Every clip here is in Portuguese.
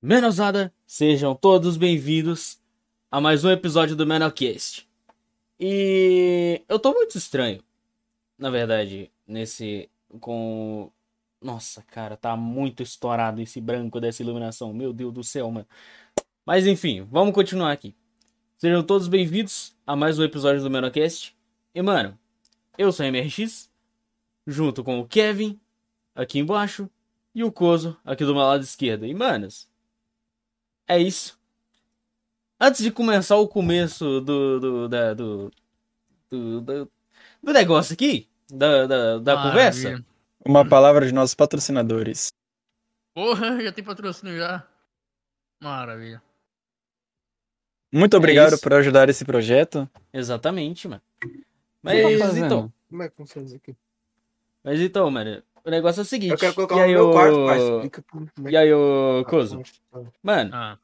Menosada, sejam todos bem-vindos a mais um episódio do Menocast. E eu tô muito estranho, na verdade, nesse com Nossa, cara, tá muito estourado esse branco dessa iluminação. Meu Deus do céu, mano. Mas enfim, vamos continuar aqui. Sejam todos bem-vindos a mais um episódio do Menocast. E mano, eu sou o MRX, junto com o Kevin aqui embaixo e o Coso aqui do meu lado esquerdo. E manos, é isso. Antes de começar o começo do. do. da, do, do, do, do negócio aqui, da, da, da conversa. Uma palavra de nossos patrocinadores. Porra, já tem patrocínio já. Maravilha. Muito obrigado por ajudar esse projeto. Exatamente, mano. Mas então. Como é que funciona isso aqui? Mas então, mano. O negócio é o seguinte. Eu quero colocar e no aí, meu o... quarto. Explica é E aí, o que- Coso? Mano, Ah,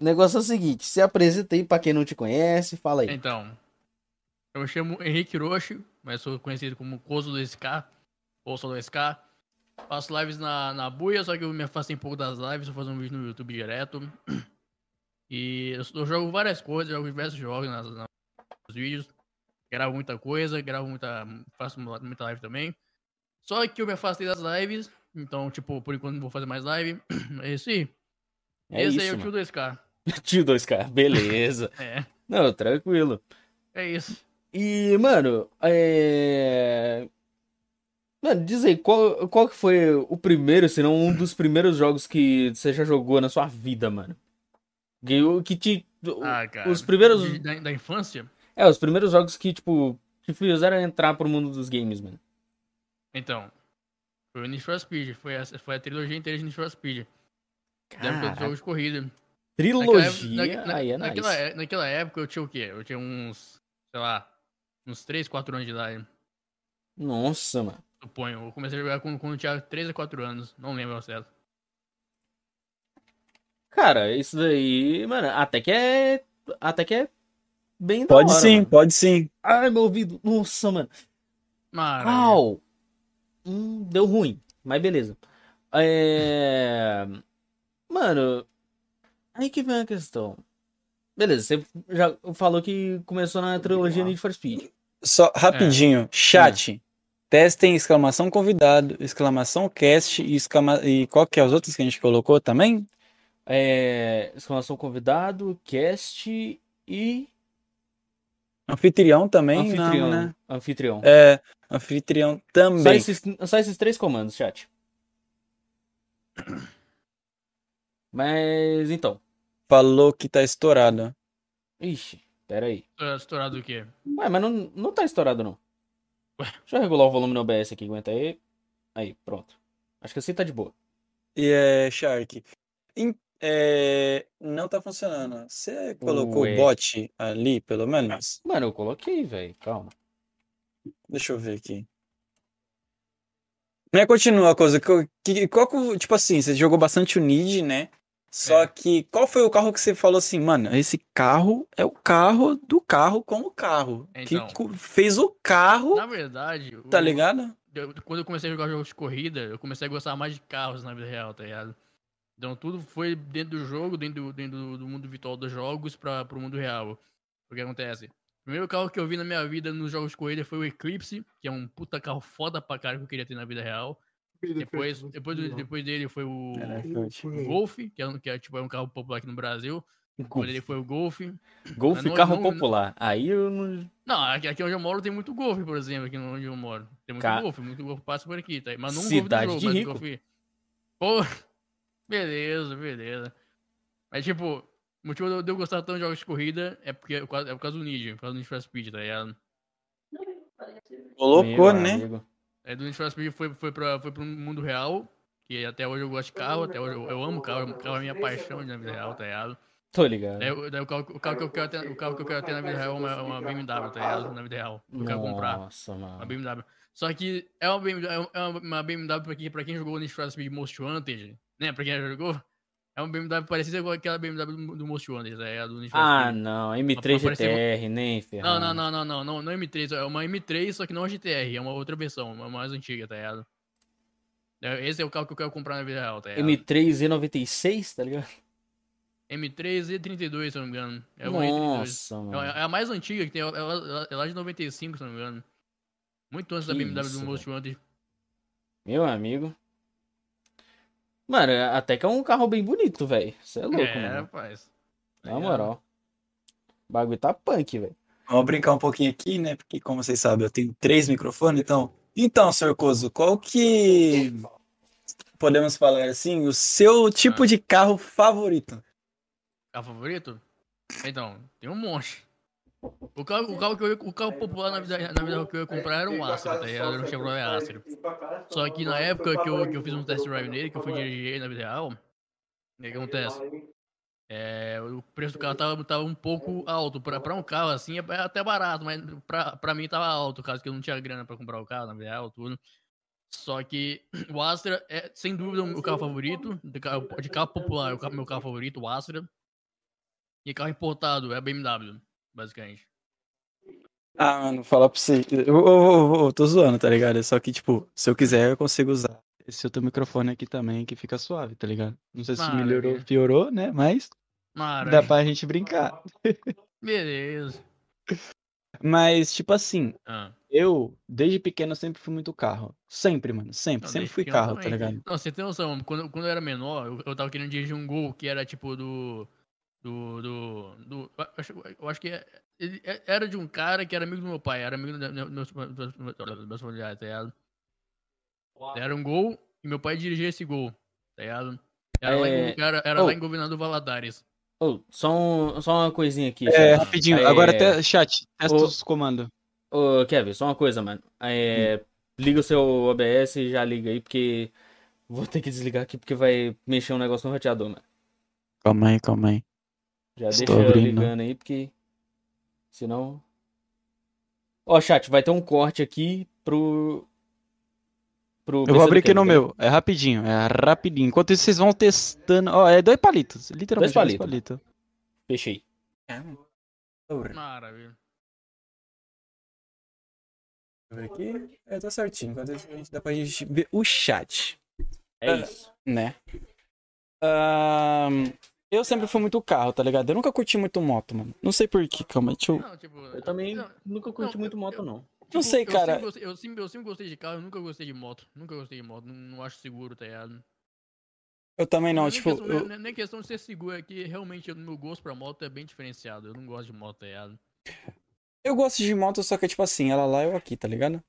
o negócio é o seguinte. Se apresenta aí pra quem não te conhece, fala aí. então. Eu me chamo Henrique Roche, mas sou conhecido como Coso do SK, ou só do SK. Faço lives na, na buia, só que eu me afastei um pouco das lives, tô fazendo um vídeo no YouTube direto. E eu, eu jogo várias coisas, jogo diversos jogos nas, nas- nos vídeos. Gravo muita coisa, gravo muita. faço muita live também. Só que eu me afastei das lives, então, tipo, por enquanto não vou fazer mais live. É isso aí. É Esse isso, aí é o tio do SK. Tio 2K, beleza. É, Não, tranquilo. é isso. E, mano, é. Mano, diz aí, qual, qual que foi o primeiro, se não um dos primeiros jogos que você já jogou na sua vida, mano? Que, que te. Ah, cara. os primeiros. da, da infância? É, os primeiros jogos que, tipo, te fizeram entrar pro mundo dos games, mano. Então. Foi o Need for Speed. Foi a, foi a trilogia inteira de Need for Speed. Da época dos Cara, jogos de corrida. Naquela trilogia. época- na- aí é na- nice. naquela, é- naquela época eu tinha o quê? Eu tinha uns, sei lá, uns 3, 4 anos de idade. Nossa, mano. Suponho. Eu comecei a jogar quando, quando eu tinha 3 a 4 anos. Não lembro ao certo. Cara, isso daí, mano, até que é. Até que é bem da Pode hora, sim, mano. pode sim. Ai, meu ouvido. Nossa, mano. Maravilha. Au! Hum, deu ruim, mas beleza. É... Mano, aí que vem a questão. Beleza, você já falou que começou na trilogia Need for Speed. Só É. rapidinho, chat. Testem exclamação convidado, exclamação cast e, exclama... e qual que é os outros que a gente colocou também? É... Exclamação convidado, cast e Anfitrião também, anfitrião. não, né? Anfitrião. É, anfitrião Só, também. esses, só esses três comandos, chat. Mas então. Falou que tá estourado. Ixi, pera aí. Tá Estourado o quê? Ué, mas não, não tá estourado, não. Ué? Deixa eu regular o volume no OBS aqui, aguenta aí. Aí, pronto. Acho que assim tá de boa. E é, Shark. em- é, não tá funcionando. Você colocou Ué. o bot ali, pelo menos? Mano, eu coloquei, velho. Calma. Deixa eu ver aqui. Né, continua a coisa. que- Qual, tipo assim, você jogou bastante o Nid, né? Só É. que qual foi o carro que você falou assim, mano, esse carro é o carro do carro com o carro. Então. Que fez o carro, Na verdade, tá o- ligado? eu- quando eu comecei a jogar jogos de corrida, eu comecei a gostar mais de carros na vida real, tá ligado? Então tudo foi dentro do jogo, dentro do, dentro do- do mundo virtual dos jogos para pro mundo real. O que acontece? O primeiro carro que eu vi na minha vida nos jogos de corrida foi o Eclipse, que é um puta carro foda pra caralho que eu queria ter na vida real. Depois, depois, depois dele foi o, o Golf, que é, um- que é, tipo, é um carro popular aqui no Brasil. Depois dele foi o Golf. Golf não- carro não- popular. Aí eu não. Não, aqui, aqui onde eu moro tem muito Golf, por exemplo, aqui onde eu moro. Tem muito Ca- Golf, muito Golf passa por aqui, tá? Mas não Cidade Golf do de jogo, rico. mas Golf... Pô, beleza, beleza. Mas tipo, o motivo de eu- gostar tanto de jogos de corrida é porque é por causa, é por causa do Need, por causa do Need for Speed, tá ligado? Colocou, Meu né? amigo. Aí do Need for Speed foi, foi, pra, foi pro mundo real, que até hoje eu gosto de carro, até hoje eu, eu amo carro, carro é minha paixão na vida real, tá ligado? Tô ligado. Daí o, carro, o, carro que eu quero ter, o carro que eu quero ter na vida real é uma, uma BMW, tá ligado? Na vida real. Eu quero comprar. Nossa, Uma mano. BMW. Só que é uma BMW, é uma- uma BMW pra quem, pra quem jogou Need for Speed Most Wanted, né? Pra quem já jogou, é uma BMW parecida com aquela BMW do, Most Wanted, é a do Need Ah, não. M3 Apareceu- GTR, nem ferrando. Não, não, não, não, não, não, não é M3, é uma M3, só que não é GTR, é uma outra versão, uma mais antiga, tá ligado? É, Esse é o carro que eu quero comprar na vida real, tá ligado? M3 E96, tá ligado? M3 E32, se eu não me engano. É uma E32. Nossa, É mano. é a mais antiga que tem, é lá- de 95, se eu não me engano. Muito antes da BMW do Most Wanted. Meu amigo. Mano, até que é um carro bem bonito, velho. Você é louco, é, mano. rapaz. Na moral. O bagulho tá punk, velho. Vamos brincar um pouquinho aqui, né? Porque, como vocês sabem, eu tenho três microfones, então. Então, Sr. Coso, qual que podemos falar assim, o seu tipo Ah. de carro favorito? Carro favorito? Então, tem um monte. O carro, o carro, que eu, ia- o carro popular na vida, na vida que eu ia comprar era um Astra, tá ligado? Era um Chevrolet Astra. Só que na época que eu, que eu fiz um test drive nele, que eu fui dirigir na vida real, o que acontece? É, o preço do carro tava, tava um pouco alto. Pra, pra um carro assim, é é até barato, mas pra, pra mim tava alto, caso que eu não tinha grana pra comprar o carro na vida real, tudo. Só que o Astra é, sem dúvida, o meu carro favorito. De carro, de carro popular, o carro- meu carro favorito, o Astra. E carro importado, é a BMW, basicamente. Ah, mano, falar pra você. Eu, eu, eu- eu tô zoando, tá ligado? Só que, tipo, se eu quiser, eu consigo usar esse outro microfone aqui também, que fica suave, tá ligado? Não sei se Maravilha. melhorou, piorou, né? Mas dá Maravilha. pra gente brincar. Beleza. Mas, tipo assim, Ah, eu, desde pequeno, sempre fui muito carro. Sempre, mano. Sempre. não, sempre fui carro, tá também. ligado? Não, você tem noção, quando, quando eu era menor, eu, eu tava querendo dirigir um gol que era tipo do. Do. Do. do eu, acho, eu acho que é- ele é- era de um cara que era amigo do meu pai, era amigo do- do- do- meus, familiares, tá ligado? Era um gol e meu pai dirigia esse gol, tá ligado? Era, lá, É, em, era, era oh. lá em Governador Valadares. Ô, só, um- só uma coisinha aqui. É, rapidinho. É, Agora até chat, testa os comandos. Ô, Kevin, só uma coisa, mano. É, Liga o seu OBS e já liga aí, porque vou ter que desligar aqui porque vai mexer um negócio no roteador, mano. Calma aí, calma aí. Já Estou deixa abrindo. ligando aí, porque senão. Ó, chat, vai ter um corte aqui pro. pro Eu vou abrir aqui no meu. É rapidinho, é rapidinho. Enquanto isso, vocês vão testando. Ó, é dois palitos. Literalmente Dois dois palitos. palitos. Fechei. Maravilha. Aqui, é, tá certinho. Enquanto isso, a gente- dá pra gente ver o chat. É Ah, isso. né? Ahn, eu sempre fui muito carro, tá ligado? Eu nunca curti muito moto, mano. Não sei porquê, calma, deixa eu. Não, tipo, Eu também não, nunca curti não, muito eu- moto, eu- não. Não sei, eu cara. Sempre gostei, eu, sempre, eu sempre gostei de carro, eu nunca gostei de moto. Nunca gostei de moto. Não, não acho seguro, tá ligado? Eu também não, nem tipo. questão, eu- nem- nem questão de ser seguro, é que realmente o meu gosto pra moto é bem diferenciado. Eu não gosto de moto, tá ligado? Eu gosto de moto, só que tipo assim, ela lá, eu aqui, tá ligado?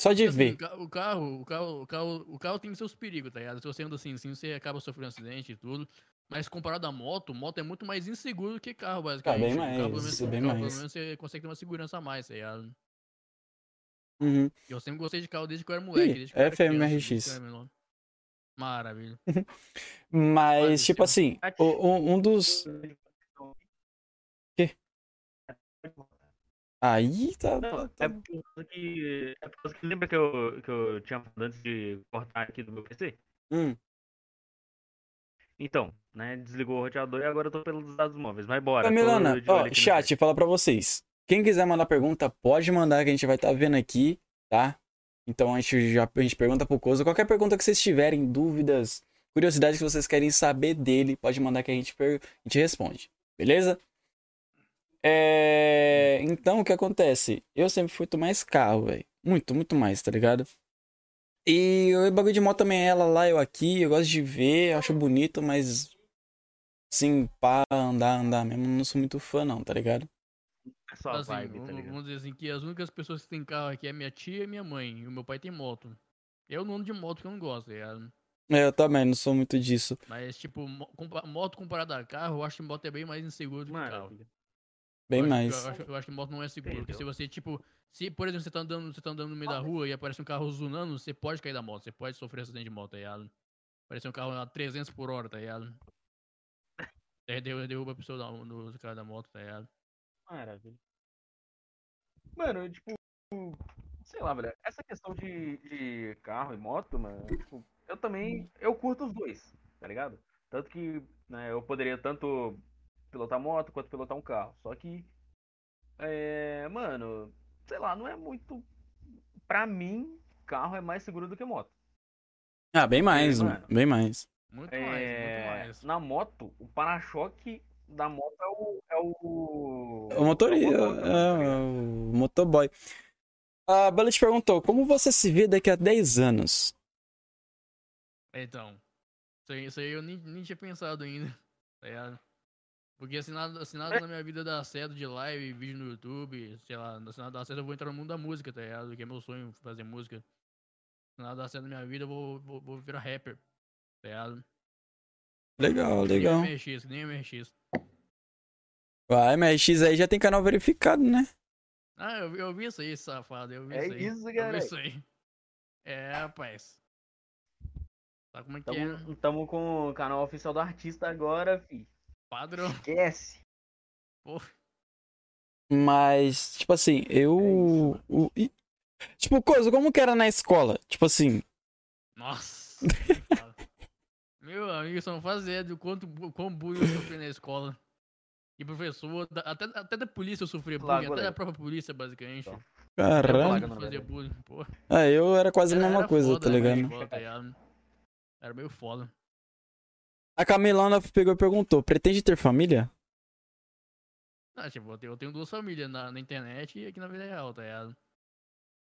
Só de Assim, ver. O carro, o carro, o carro, o carro tem seus perigos, tá ligado? Se você anda assim, assim, você acaba sofrendo acidente e tudo. Mas comparado à moto, moto é muito mais inseguro do que carro, basicamente. Ah, bem O carro, pelo mais, menos, bem o carro, mais. Pelo menos você consegue ter uma segurança a mais, tá ligado? Uhum. Eu sempre gostei de carro desde que eu era moleque. Ih, desde que eu FMRX. era. Maravilha. Mas, Quase tipo assim, assim, o- um, um dos. Quê? Aí tá. Não, tá- é por causa que. É por causa que lembra que eu, que eu tinha falado antes de cortar aqui do meu PC? Hum. Então, né? Desligou o roteador e agora eu tô pelos dados móveis. Mas bora. Ô, tô Milana, de olho ó, chat, fala pra vocês. Quem quiser mandar pergunta, pode mandar que a gente vai estar vendo aqui, tá? Então a gente já a gente pergunta pro Coisa. Qualquer pergunta que vocês tiverem, dúvidas, curiosidades que vocês querem saber dele, pode mandar que a gente, per- a gente responde. Beleza? É... Então, o que acontece? Eu sempre fui mais carro, velho. Muito, muito mais, tá ligado? E o bagulho de moto também é ela lá, eu aqui. Eu gosto de ver, acho bonito, mas. Sim, pá, andar, andar mesmo, não sou muito fã, não, tá ligado? É só a Assim, vibe, tá vamos, ligado? vamos dizer assim, que as únicas pessoas que têm carro aqui é minha tia e minha mãe. E o meu pai tem moto. Eu não ando de moto porque eu não gosto, tá ligado? É, eu também, não sou muito disso. Mas, tipo, moto comparada a carro, eu acho que moto é bem mais inseguro do que carro. Bem eu acho, mais. Eu acho, eu acho que moto não é seguro. Porque se Entendeu? você, tipo, se, por exemplo, você tá andando, você tá andando no meio da rua e aparece um carro zunando, você pode cair da moto, você pode sofrer acidente de moto, tá ligado? Aparece um carro a 300 por hora, tá ligado? Aí derruba, derruba a pessoa da, do, do cara da moto, tá ligado? Maravilha. Mano, tipo, sei lá, velho. Essa questão de, de carro e moto, mano, tipo, eu também, eu curto os dois, tá ligado? Tanto que, né, eu poderia tanto pilotar moto quanto pilotar um carro. Só que, é, mano, sei lá, não é muito. Pra mim, carro é mais seguro do que moto. Ah, bem mais, Mano. bem mais. Muito mais, muito É, mais. na moto, o para-choque da moto é o. É o, O motorista, é o motor tá é, ligado? o motoboy. A Bela te perguntou, como você se vê daqui a 10 anos? Então, isso aí, isso aí eu nem, nem tinha pensado ainda, tá ligado? Porque se nada, se nada na minha vida dar certo de live, vídeo no YouTube, sei lá, se nada dar certo eu vou entrar no mundo da música, tá ligado? Que é meu sonho fazer música. Se nada dar certo na minha vida eu vou, vou, vou virar rapper, tá ligado? Legal, Que nem legal. MRX, nem MRX. A MRX aí já tem canal verificado, né? Ah, eu, vi- eu vi isso aí, safado, eu vi É isso aí. isso, eu cara. vi isso aí. É, rapaz. Sabe como é que é? Tamo, tamo com o canal oficial do artista agora, fi. Padrão. Esquece. Pô, Mas, tipo assim, eu. É isso, o- e- tipo, coisa, como que era na escola? Tipo assim, Nossa. Meu amigo, só não faz ideia do quanto quão bullying eu sofri na escola. E professor, até, até da polícia eu sofria bullying, até da própria polícia, basicamente. Então. caramba. Bullying, pô. Ah, eu era quase a mesma era coisa, foda, tá ligado? escola, tá ligado? Era meio foda. A Camilana pegou e perguntou: pretende ter família? Ah, tipo, eu tenho, duas famílias na, na internet e aqui na vida real, tá ligado?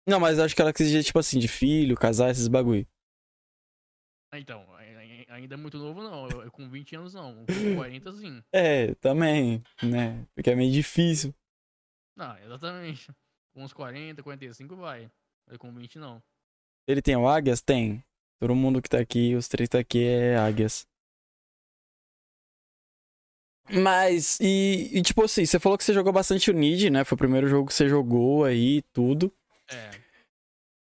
Não, mas acho que ela quis dizer, tipo assim, de filho, casar, esses bagulho. Ah, Então, ai- ai- ainda é muito novo não, eu, eu com 20 anos não, com 40 sim. É, também, né? Porque é meio difícil. Não, exatamente. Com uns 40, 45 vai. Mas com 20 não. Ele tem o Águias? Tem. Todo mundo que tá aqui, os três tá aqui é Águias. Mas, e, e, tipo assim, você falou que você jogou bastante o Nid, né? Foi o primeiro jogo que você jogou aí, tudo. É.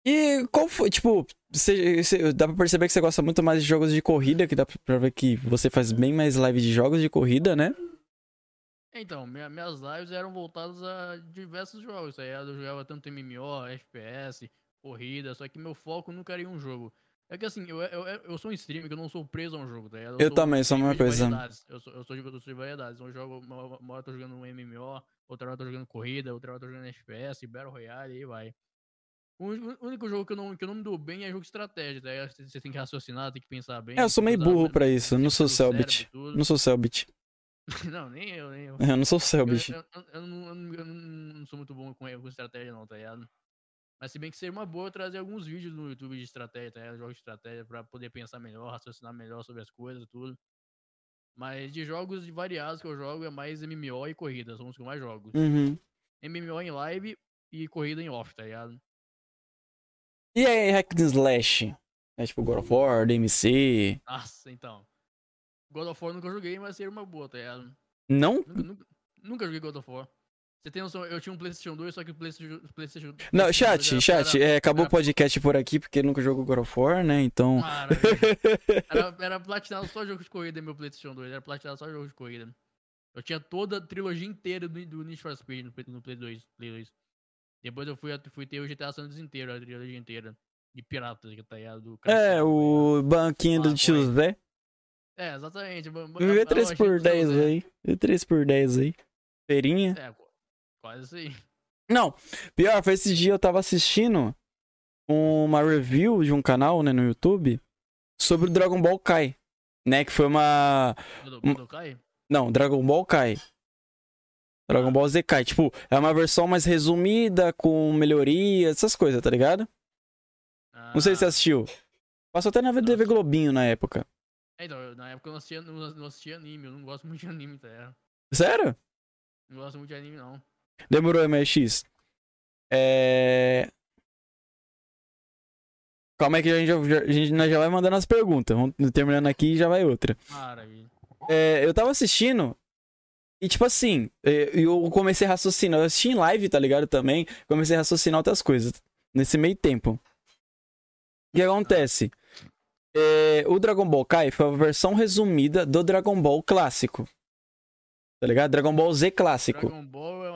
E qual foi, tipo, você, você- dá pra perceber que você gosta muito mais de jogos de corrida, que dá pra ver que você faz bem mais live de jogos de corrida, né? Então, minha- minhas lives eram voltadas a diversos jogos, ligado? Eu jogava tanto MMO, FPS, corrida, só que meu foco nunca era em um jogo. É que assim, eu, eu, eu sou um streamer que eu não sou preso a um jogo, tá ligado? Eu sou também sou a streamer mesma de coisa. Eu sou, eu sou, de, eu sou de variedades. Eu jogo, uma, uma hora eu tô jogando um MMO, outra hora eu tô jogando corrida, outra hora eu tô jogando FPS, Battle Royale, e aí vai. O único- jogo que eu, não, que eu não me dou bem é jogo de estratégia, tá ligado? Você tem que raciocinar, tem que pensar bem. É, eu sou meio burro pra isso, eu não sou Selbit. Não sou Selbit. Não, nem eu, nem eu. Eu não sou Eu, Selbit. eu, eu, eu não, eu não- eu não sou muito bom com, com estratégia, não, tá ligado? Mas se bem que seria uma boa eu trazer alguns vídeos no YouTube de estratégia, tá ligado? Jogos de estratégia pra poder pensar melhor, raciocinar melhor sobre as coisas e tudo. Mas de jogos variados que eu jogo é mais MMO e corrida, são os que eu mais jogo. Uhum. MMO em live e corrida em off, tá ligado? E aí, Hack and Slash? É tipo God of War, DMC. Nossa, então. God of War nunca joguei, mas seria uma boa, tá ligado? Não? Nunca, nunca, nunca joguei God of War. Você tem noção, eu tinha um PlayStation 2, só que o PlayStation, PlayStation Não, PlayStation 2 chat, chat, era- é, acabou o podcast por aqui porque nunca jogou God of War, né? Então. Era, era platinado só jogos de corrida meu PlayStation 2. Era platinado só jogos de corrida. Eu tinha toda a trilogia inteira do, do Need for Speed no, Play- no Play 2. Play 2. Depois eu fui, fui ter o GTA San Andreas inteiro, a trilogia inteira. De piratas, que tá ligado? Do é, o banquinho do tio. Zé. É, exatamente. Vê a- a 3 por lojinha do 10 Zé. aí. Vê 3 por 10 aí. Feirinha. É, quase aí. Não, pior, foi esse dia eu tava assistindo uma review de um canal, né, no YouTube, sobre o Dragon Ball Kai. Né, que foi uma. Kai? Não, Dragon Ball Kai. Dragon Ball Z Kai. Tipo, é uma versão mais resumida, com melhoria, essas coisas, tá ligado? Não sei se você Ah, assistiu. Passou até na TV Globinho na época. é, Então, na época eu não assistia, não, não assistia anime. Eu não gosto muito de anime, tá ligado? Sério? Não gosto muito de anime, não. Demorou, MX. É. Calma aí que a gente, já, a gente nós já vai mandando as perguntas. Vamos terminando aqui e já vai outra. Maravilha. É, eu tava assistindo e, tipo assim, é, eu comecei a raciocinar. Eu assisti em live, tá ligado? Também. Comecei a raciocinar outras coisas nesse meio tempo. O que acontece? É, o Dragon Ball Kai foi a versão resumida do Dragon Ball clássico. Tá ligado? Dragon Ball Z clássico. Dragon Ball é,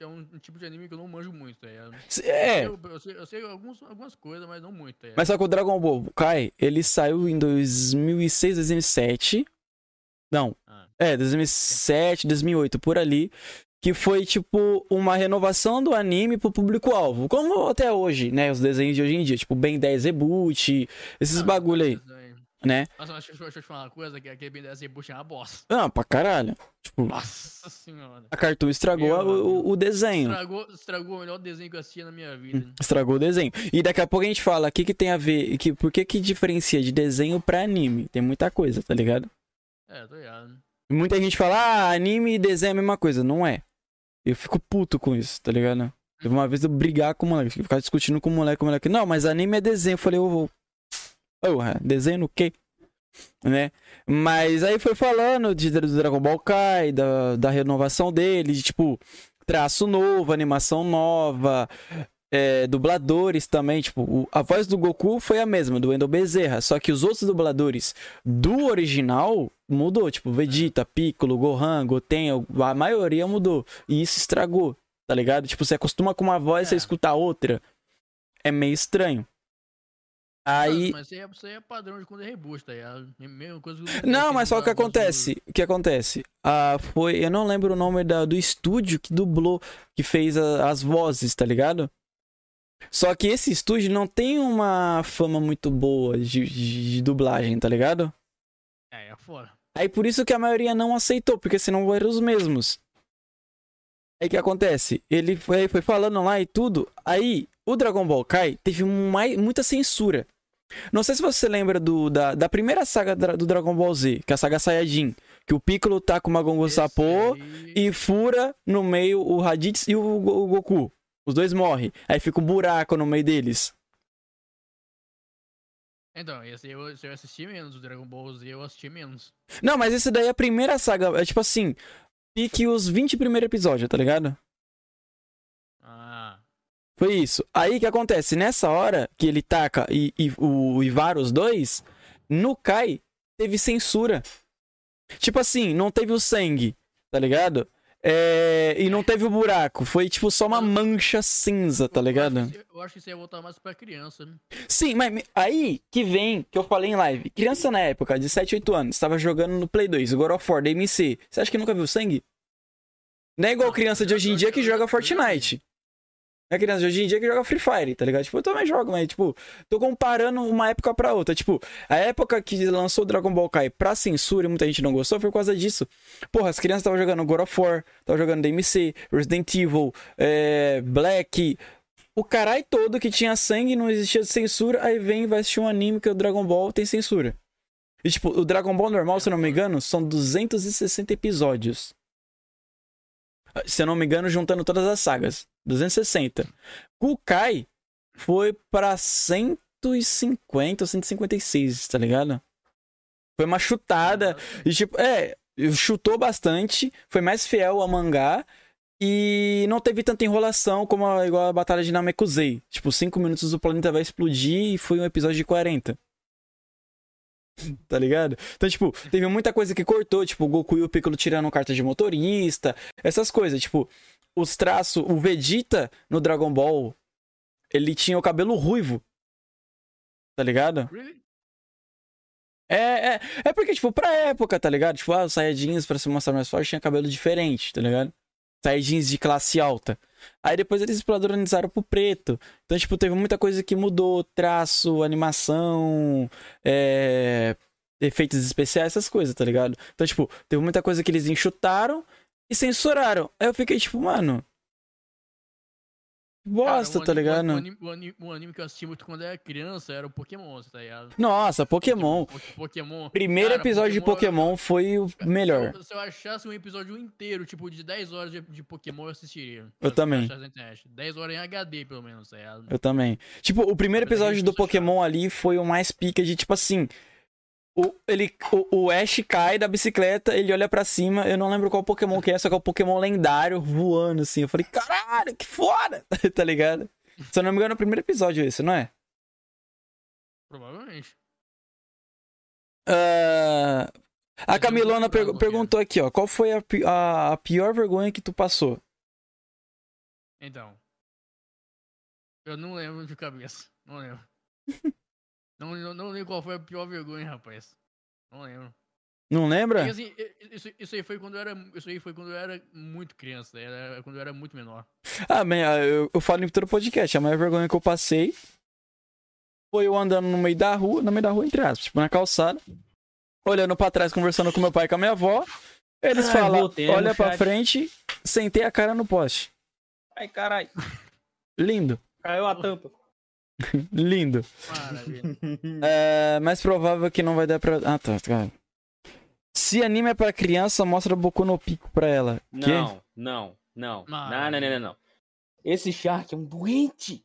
é- é um, tipo de anime que eu não manjo muito, tá ligado? É, Eu, eu sei, eu sei alguns, algumas coisas, mas não muito, tá? Mas só que o Dragon Ball Kai, ele saiu em 2006, 2007. Não. Ah. É, 2007, 2008, por ali. que foi tipo uma renovação do anime pro público-alvo. Como até hoje, né? Os desenhos de hoje em dia, tipo Ben 10 Reboot, esses Ah, bagulho aí. Né? Nossa, mas deixa eu deixa eu te falar uma coisa, que aquele Ben 10 Reboot é uma bosta. Ah, pra caralho. Tipo, Nossa senhora. a Cartoon estragou a- o, o desenho. Estragou, estragou o melhor desenho que eu assisti na minha vida. Estragou o desenho. E daqui a pouco a gente fala o que, que tem a ver, que, por que que diferencia de desenho pra anime. Tem muita coisa, tá ligado? É, tô ligado. Muita gente fala, ah, anime e desenho é a mesma coisa. Não é. Eu fico puto com isso, tá ligado? Teve uma vez eu brigar com o moleque, ficar discutindo com o moleque, o moleque, não, mas anime é desenho. Eu falei, ô, ô, porra, desenho no quê? Né? Mas aí foi falando de, do Dragon Ball Kai, da, da renovação dele, de tipo, traço novo, animação nova, é, dubladores também, tipo, o- a voz do Goku foi a mesma, do Wendel Bezerra, só que os outros dubladores do original mudou, tipo, Vegeta, Piccolo, Gohan, Goten, a maioria mudou, e isso estragou, tá ligado? Tipo, você acostuma com uma voz, É. você escuta outra, é meio estranho. Aí... Mas isso aí, é, isso aí é padrão de quando é ligado? É a mesma coisa que Não, mas só o que acontece? O que acontece? Ah, foi. Eu não lembro o nome da- do estúdio que dublou, que fez a- as vozes, tá ligado? Só que esse estúdio não tem uma fama muito boa de, de- de dublagem, tá ligado? É, é fora. Aí por isso que a maioria não aceitou, porque senão eram os mesmos. Aí o que acontece? Ele foi, foi falando lá e tudo. Aí o Dragon Ball Kai teve mai- muita censura. Não sei se você lembra do, da, da primeira saga do Dragon Ball Z, que é a saga Saiyajin. Que o Piccolo tá com uma Gongo Esse Sapô aí- e fura no meio o Raditz e o, o Goku. Os dois morrem. Aí fica um buraco no meio deles. Então, esse eu, esse eu assisti menos, o Dragon Ball Z eu assisti menos. Não, mas esse daí é a primeira saga. É tipo assim, pique os 20 primeiros episódios, tá ligado? Foi isso. Aí que acontece? Nessa hora que ele taca e, e o Ivar, os dois, no Kai teve censura. Tipo assim, não teve o sangue, tá ligado? É, E não teve o buraco. Foi tipo só uma mancha cinza, tá ligado? que- Eu acho que isso ia voltar mais pra criança, né? Sim, mas aí que vem, que eu falei em live. Criança na época, de 7, 8 anos, estava jogando no Play 2, o God of War, da MC. Você acha que nunca viu sangue? Não é igual criança de hoje em dia que joga Fortnite. É criança hoje em dia que joga Free Fire, tá ligado? Tipo, eu também jogo, mas, tipo, tô comparando uma época pra outra. Tipo, a época que lançou Dragon Ball Kai pra censura e muita gente não gostou foi por causa disso. Porra, as crianças estavam jogando God of War, estavam jogando DMC, Resident Evil, é, Black. O carai todo que tinha sangue não existia censura, aí vem e vai assistir um anime que é o Dragon Ball tem censura. E, tipo, o Dragon Ball normal, se eu não me engano, são 260 episódios. Se eu não me engano, juntando todas as sagas. 260. O Kai foi pra 150 ou 156, tá ligado? Foi uma chutada. E tipo, é, chutou bastante, foi mais fiel ao mangá e não teve tanta enrolação como a, igual a Batalha de Namekusei. Tipo, 5 minutos o planeta vai explodir e foi um episódio de 40. Tá ligado? Então, tipo, teve muita coisa que cortou, tipo, o Goku e o Piccolo tirando carta de motorista, essas coisas, tipo, os traços, o Vegeta no Dragon Ball, ele tinha o cabelo ruivo. Tá ligado? Really? É, é, é porque, tipo, pra época, tá ligado? Tipo, ah, os Saiyajins, pra se mostrar mais forte, tinha cabelo diferente, tá ligado? Saiyajins de classe alta. Aí depois eles padronizaram pro preto. Então, tipo, teve muita coisa que mudou. Traço, animação, é, efeitos especiais, essas coisas, tá ligado? Então, tipo, teve muita coisa que eles enxutaram e censuraram. Aí eu fiquei, tipo, mano... Bosta, Cara, o tá ligado? O anime, o, anime, o anime que eu assisti muito quando era criança era o Pokémon, tá ligado? Nossa, Pokémon. Po- Pokémon. Primeiro Cara, episódio de Pokémon foi o melhor. Se eu, se eu achasse um episódio inteiro, tipo, de 10 horas de, de Pokémon, eu assistiria. Eu Se também. achasse na internet. 10 horas em HD, pelo menos, tá ligado? Eu também. Tipo, o primeiro episódio do Pokémon ali foi o mais pica de, tipo assim. O, ele, o, o Ash cai da bicicleta, ele olha pra cima, eu não lembro qual Pokémon que é, só que é o Pokémon lendário voando assim. Eu falei, caralho, que foda! tá ligado? Se eu não me engano, é o primeiro episódio esse, não é? Provavelmente. Ah, a Camilona per- perguntou aqui, ó. Qual foi a, pi- a pior vergonha que tu passou? Então. Eu não lembro de cabeça. Não lembro. não, não, não lembro qual foi a pior vergonha, rapaz. Não lembro. Não lembra? E, assim, isso, isso aí foi quando eu era. Isso aí foi quando eu era muito criança, era quando eu era muito menor. Ah, bem, ah, eu, eu falo em todo podcast. A maior vergonha que eu passei foi eu andando no meio da rua, no meio da rua, entre aspas, tipo, na calçada, olhando pra trás, conversando com meu pai e com a minha avó. Eles Ai, falam, voltei olha pra chat." frente, sentei a cara no poste. Ai, caralho. Lindo, Caiu a tampa. lindo. Maravilha. É mais provável que não vai dar pra. Ah, tá, cara. Se anime é pra criança, mostra Boku no Pico pra ela. Não, não, não. Não. Não, não, não, não, não. Esse Shark é um doente.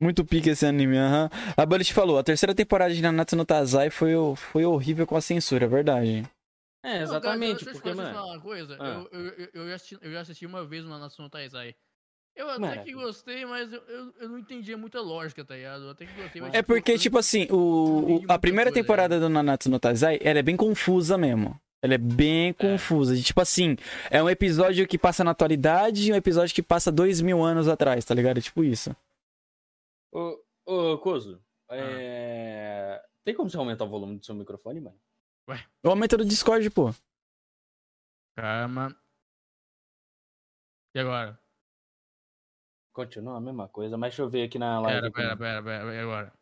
Muito pique esse anime, aham. A Bullet falou, a terceira temporada de Nanatsu no Taizai foi, o- foi horrível com a censura, é verdade. É, Não, exatamente, cara, deixa eu- porque, deixa eu te mano. falar uma coisa. Ah. Eu, eu, eu, assisti, eu já assisti uma vez uma Nação Taizai. Eu até Mano. que gostei, mas eu, eu, eu não entendia muita lógica, tá ligado? Eu até que gostei, mas É porque, eu- tipo assim, o, o- a primeira coisa, temporada do Nanatsu no Taizai, ela é bem confusa mesmo. Ela é bem confusa. E, tipo assim, é um episódio que passa na atualidade e um episódio que passa dois mil anos atrás, tá ligado? É tipo isso. Ô, ô, Kozo, é... Tem como você aumentar o volume do seu microfone, mano? O aumento do Discord, pô. Calma. E agora? Continua a mesma coisa, mas deixa eu ver aqui na live. Pera, pera, pera, pera, e agora?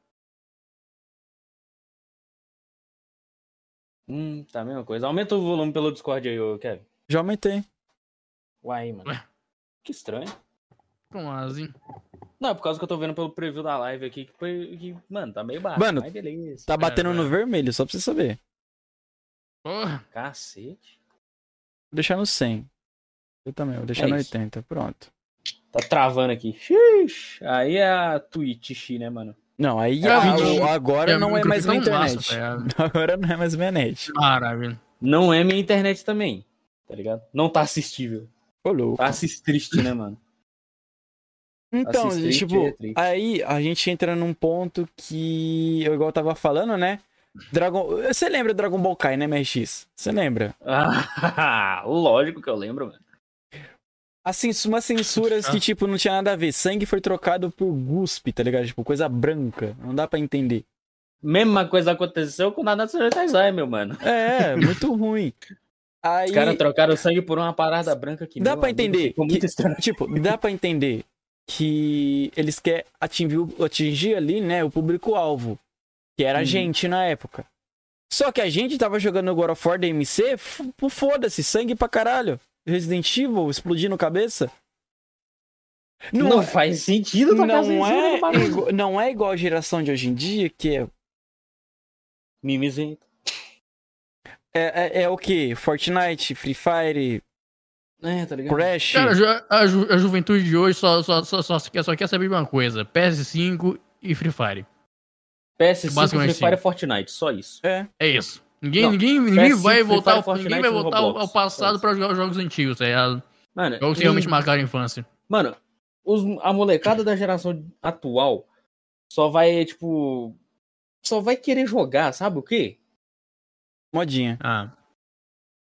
Hum, tá a mesma coisa. Aumenta o volume pelo Discord aí, ô Kevin. Já aumentei. Uai, mano. Ué? Que estranho. Como assim? Não, é por causa que eu tô vendo pelo preview da live aqui, que, foi- que mano, tá meio baixo. Mano, mas beleza. Tá Pera, batendo no pera. vermelho, só pra você saber. Porra. Cacete. Vou deixar no 100. Eu também, vou deixar É no isso. 80. Pronto. Tá travando aqui. Aí é a Twitch, né, mano? Não, aí É, a- o agora É, não é mais minha internet. massa, tá agora não é mais minha net. Maravilha. Não é minha internet também, tá ligado? Não tá assistível. Ô, louco. Tá assistriste, né, mano? Então, tipo, é aí a gente entra num ponto que, eu igual eu tava falando, né? Dragon... Você lembra Dragon Ball Kai, né, MRX? Você lembra? Ah, lógico que eu lembro, mano. Assim, umas censuras que, tipo, não tinha nada a ver. Sangue foi trocado por guspe, tá ligado? Tipo, coisa branca. Não dá pra entender. Mesma coisa aconteceu com o Nanatsu no Taizai, meu mano. É, muito ruim. Aí, Os caras trocaram sangue por uma parada branca que Dá pra amigo, entender Ficou muito que- estranho. tipo, dá pra entender que eles querem atingir, o- atingir ali, né, o público-alvo. Que era a Uhum. gente na época. Só que a gente tava jogando God of War DMC, foda-se, sangue pra caralho. Resident Evil explodindo cabeça. Não, Não, faz sentido não, é, igual, não é igual a geração de hoje em dia, que é, Mimizento. é, é, é o que? Fortnite, Free Fire, É, tá ligado? Crash. Cara, a ju- a, ju- a juventude de hoje só, só, só, só, quer, só quer saber de uma coisa: PS5 e Free Fire. PS5, Basicamente Free Fire e sim. Fortnite, só isso. É. É isso. Ninguém, Não, ninguém, ninguém PS5, vai voltar, ao- Fortnite ninguém vai voltar ao, passado pra jogar os jogos antigos, tá ligado? Mano, Jogos que e- realmente marcaram a infância. Mano, os, a molecada da geração atual só vai, tipo. Só vai querer jogar, sabe o quê? Modinha. Ah.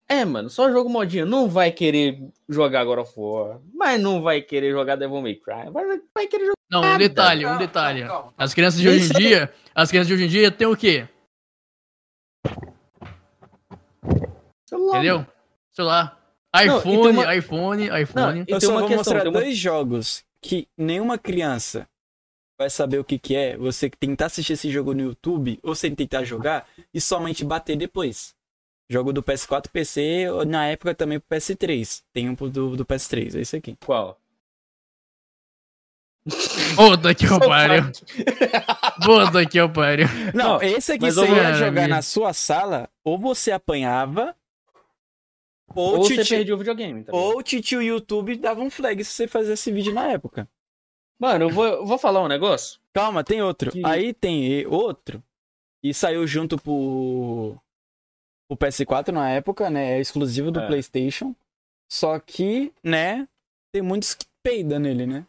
É, mano, só jogo modinha. Não vai querer jogar God of War, mas não vai querer jogar Devil May Cry. Vai, vai querer jogar. Não, um detalhe, um detalhe. calma, calma. As crianças de hoje em dia, as crianças de hoje em dia tem o quê? Celular, Entendeu? mano. Celular. Não, iPhone, tem uma- iPhone, iPhone. E Eu tem só uma vou questão, mostrar tem uma- dois jogos que nenhuma criança vai saber o que, que é. Você tentar assistir esse jogo no YouTube ou sem tentar jogar e somente bater depois. Jogo do PS4, PC, ou na época também pro PS3. Tem um pro do, do PS3, é esse aqui. Qual? Puta que eu pariu. Puta que eu pariu. Não, Não, esse aqui mas você ia jogar Maravilha. na sua sala, ou você apanhava, ou, Ou o você titio, perdeu o videogame, tá ou o titio YouTube dava um flag se você fazia esse vídeo na época. Mano, eu vou, eu vou falar um negócio. Calma, tem outro. Que- Aí tem outro. E saiu junto pro, pro PS4 na época, né? É exclusivo do É. PlayStation. Só que, né? Tem muitos que peida nele, né?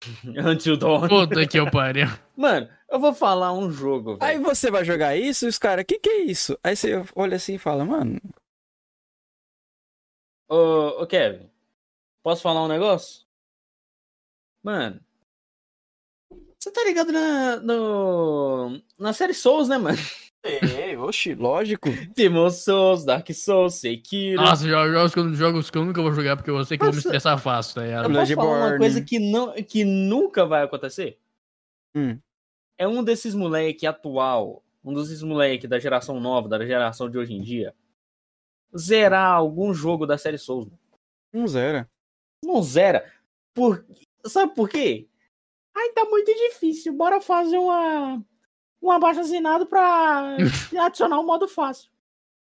Until Dawn. Puta que eu pariu. Mano, eu vou falar um jogo, Aí velho. você vai jogar isso e os caras, que que é isso? Aí você olha assim e fala, mano, Ô, ô, Kevin, posso falar um negócio? Mano, você tá ligado na, no, na série Souls, né, mano? É, oxi, lógico. Demon Souls, Dark Souls, Sekiro. Nossa, jo- jogos que, eu, jogos que eu nunca vou jogar porque eu sei que eu vou me Nossa. estressar fácil, tá ligado? Eu posso falar uma coisa que, não, que nunca vai acontecer? Hum. É um desses moleque atual, um desses moleque da geração nova, da geração de hoje em dia, zerar algum jogo da série Souls. Um zero. Não zera. Por... Sabe por quê? Ai, tá muito difícil. Bora fazer uma. Um abaixo assinado pra adicionar um modo fácil.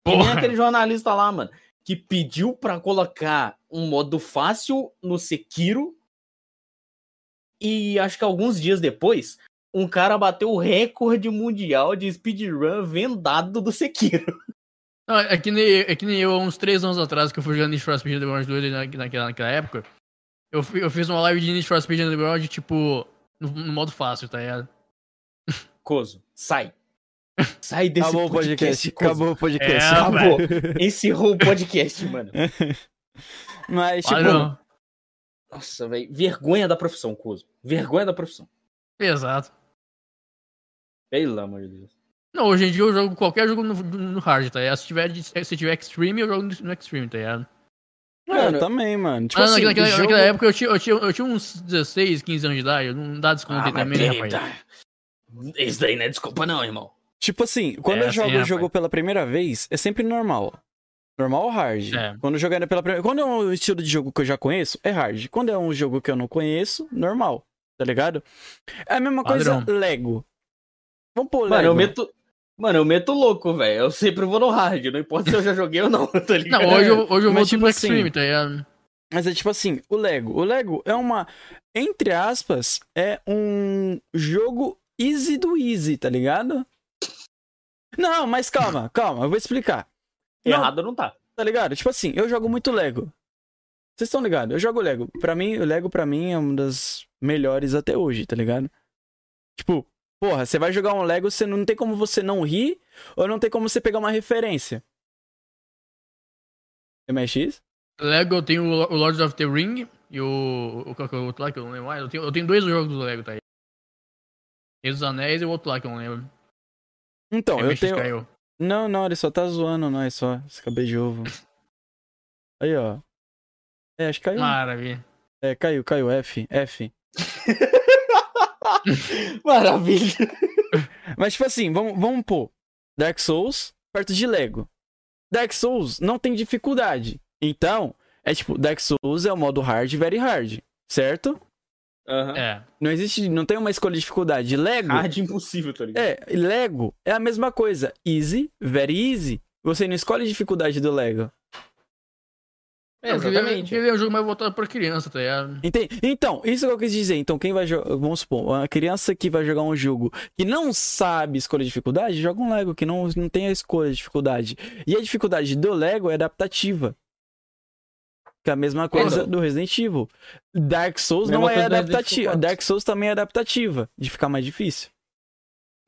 Que nem Porra. aquele jornalista lá, mano, que pediu pra colocar um modo fácil no Sekiro. E acho que alguns dias depois, um cara bateu o recorde mundial de speedrun vendado do Sekiro. Não, é, que nem, é que nem eu, há uns 3 anos atrás, que eu fui jogando Need for Speed Underground 2 na, naquela, naquela época. Eu, eu fiz uma live de Need for Speed Underground, tipo, no, no modo fácil, tá ligado? Coso, sai. Sai desse Acabou o podcast. Coso. Acabou o podcast. É, Acabou. Encerrou o podcast, mano. Mas, tipo. Nossa, velho. Vergonha da profissão, Coso. Vergonha da profissão. Exato. Pelo amor de Deus. Não, hoje em dia eu jogo qualquer jogo no, no hard, tá ligado? Se tiver, se tiver Extreme, eu jogo no, Extreme, tá ligado? é, eu também, mano. Tipo Ah, assim, naquela, jogo- naquela época eu tinha, eu, tinha, eu tinha uns 16, 15 anos de idade, não dá desconto aí Ah, mas também, né, rapaz? tá. Isso daí não é desculpa, não, irmão. Tipo assim, quando É eu assim, jogo o rapaz. jogo pela primeira vez, é sempre normal. Normal ou hard? É. Quando eu jogar pela primeira Quando é um estilo de jogo que eu já conheço, é hard. Quando é um jogo que eu não conheço, normal. Tá ligado? É a mesma coisa Padrão. Lego. Vamos pôr Lego. Mano, eu meto. Mano, eu meto louco, velho. Eu sempre vou no hard. Não importa se eu já joguei ou não, tá ligado? Não, hoje eu, hoje eu vou tipo tipo assim, Extreme, tá ligado? Mas é tipo assim, o Lego. O Lego é uma. Entre aspas, é um jogo easy do easy, tá ligado? Não, mas calma, calma, eu vou explicar. Não, Errado não tá. Tá ligado? Tipo assim, eu jogo muito Lego. Vocês estão ligados? Eu jogo Lego. Pra mim, o Lego pra mim é uma das melhores até hoje, tá ligado? Tipo, porra, você vai jogar um Lego, você não tem como você não rir, ou não tem como você pegar uma referência. MX? Lego eu tenho o Lords of the Ring e o. o que é o outro lá que eu não lembro mais? Eu tenho, eu tenho dois jogos do Lego, tá aí. Tem dos Anéis e o outro lá que eu não lembro. Então, eu MX tenho. caiu. Não, não, ele só tá zoando nós só. Esse cabelo de ovo. Aí, ó. É, acho que caiu. Maravilha. É, caiu, caiu. F, F. Maravilha. Mas, tipo assim, vamos, vamos pôr Dark Souls perto de Lego. Dark Souls não tem dificuldade. Então, é tipo, Dark Souls é o modo hard, very hard. Certo? Aham. É. Não existe, não tem uma escolha de dificuldade. Lego. Hard impossível, tá ligado? É, Lego é a mesma coisa. Easy, very easy. Você não escolhe a dificuldade do Lego. É, exatamente. Ele é um jogo mais voltado pra criança, tá ligado? Entende? Então, isso que eu quis dizer. Então, quem vai jogar. Vamos supor, uma criança que vai jogar um jogo que não sabe escolher dificuldade, joga um Lego que não, não tem a escolha de dificuldade. E a dificuldade do Lego é adaptativa. Que é a mesma coisa Então. do Resident Evil. Dark Souls Mesma não é adaptativa. Evil 4. Dark Souls também é adaptativa, de ficar mais difícil.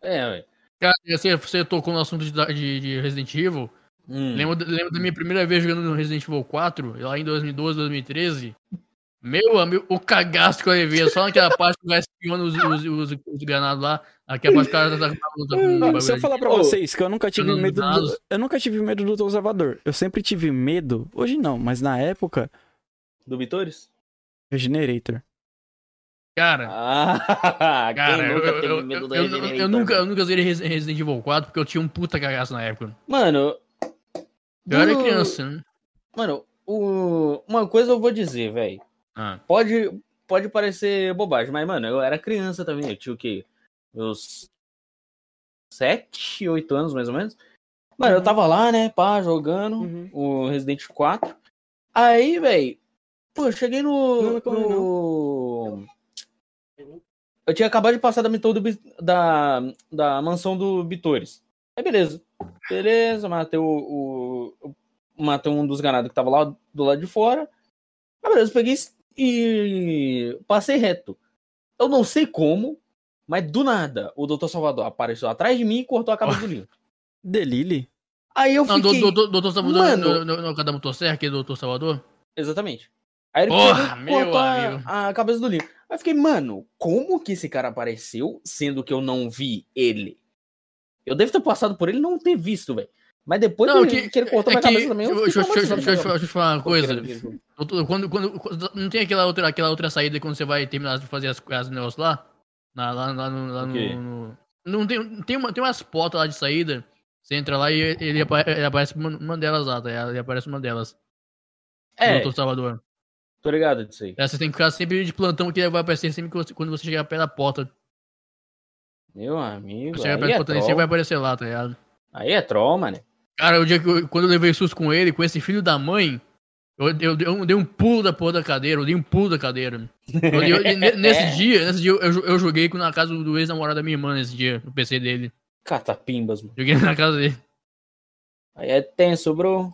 É, velho. Cara, você, você tocou no assunto de, de, de Resident Evil. Hum. Lembro, lembro da minha primeira vez jogando no Resident Evil 4, lá em 2012, 2013. Meu amigo, o cagaço que eu levei, só naquela parte que vai espiando os, os, os, os granados lá, aquela parte que o cara tá com o Não, bagulho se eu falar pra vocês que eu nunca tive medo do. Eu nunca tive medo do Observador. Eu sempre tive medo. Hoje não, mas na época, Do Vitores? Regenerator. Cara, Ah, cara, eu, nunca eu, eu, eu, nunca, eu nunca zerei Res- Resident Evil 4 porque eu tinha um puta cagaço na época. Mano. Eu era do- criança, né? Mano, o... uma coisa eu vou dizer, velho. Ah, Pode, pode parecer bobagem, mas, mano, eu era criança também. Eu tinha o quê? Meus 7, 8 anos, mais ou menos. Mano, eu tava lá, né, pá, jogando Uhum. o Resident 4. Aí, velho, pô, eu cheguei no. Não, não corre, no... Eu tinha acabado de passar da do, da, da mansão do Bitores. Aí, beleza. Beleza, matei o, o- o- Matei um dos ganados que tava lá do lado de fora. Aí, beleza, peguei e passei reto. Eu não sei como, mas do nada o Dr. Salvador apareceu atrás de mim e cortou a cabeça do Link. Delile. Aí eu Não, fiquei... do, do, do, Dr. Salvador, Mano. no, no, no, cada motosserra, aquele Dr. Salvador? Exatamente. Aí ele Porra, meu cortou amigo. a, a cabeça do Link. Aí eu fiquei, mano, como que esse cara apareceu, sendo que eu não vi ele? Eu devo ter passado por ele e não ter visto, velho. Mas depois Não, que, que- ele cortou é minha que- cabeça também. eu Deixa eu- deixa deixa deixa te falar uma coisa. Quando, quando, quando- não tem aquela outra, aquela outra saída quando você vai terminar de fazer as, as negócios lá? Na, lá, lá no. Lá no, não tem, tem, uma, tem umas portas lá de saída. Você entra lá e ele, apa- ele aparece uma, delas lá, tá? Ele aparece uma delas. É, Doutor Salvador. tô ligado disso aí. É, você tem que ficar sempre de plantão que ele vai aparecer sempre quando você chegar perto da porta. Meu amigo. Você é, troll. sempre vai aparecer lá, tá ligado? aí é troll, mano. Cara, o dia que eu, quando eu levei susto com ele, com esse filho da mãe, eu, eu, eu dei um pulo da porra da cadeira, eu dei um pulo da cadeira. Eu- eu- ne- nesse dia, nesse dia eu, eu joguei com- na casa do ex-namorado da minha irmã nesse dia, no PC dele. Catapimbas, mano. Joguei na casa dele. Aí é tenso, bro.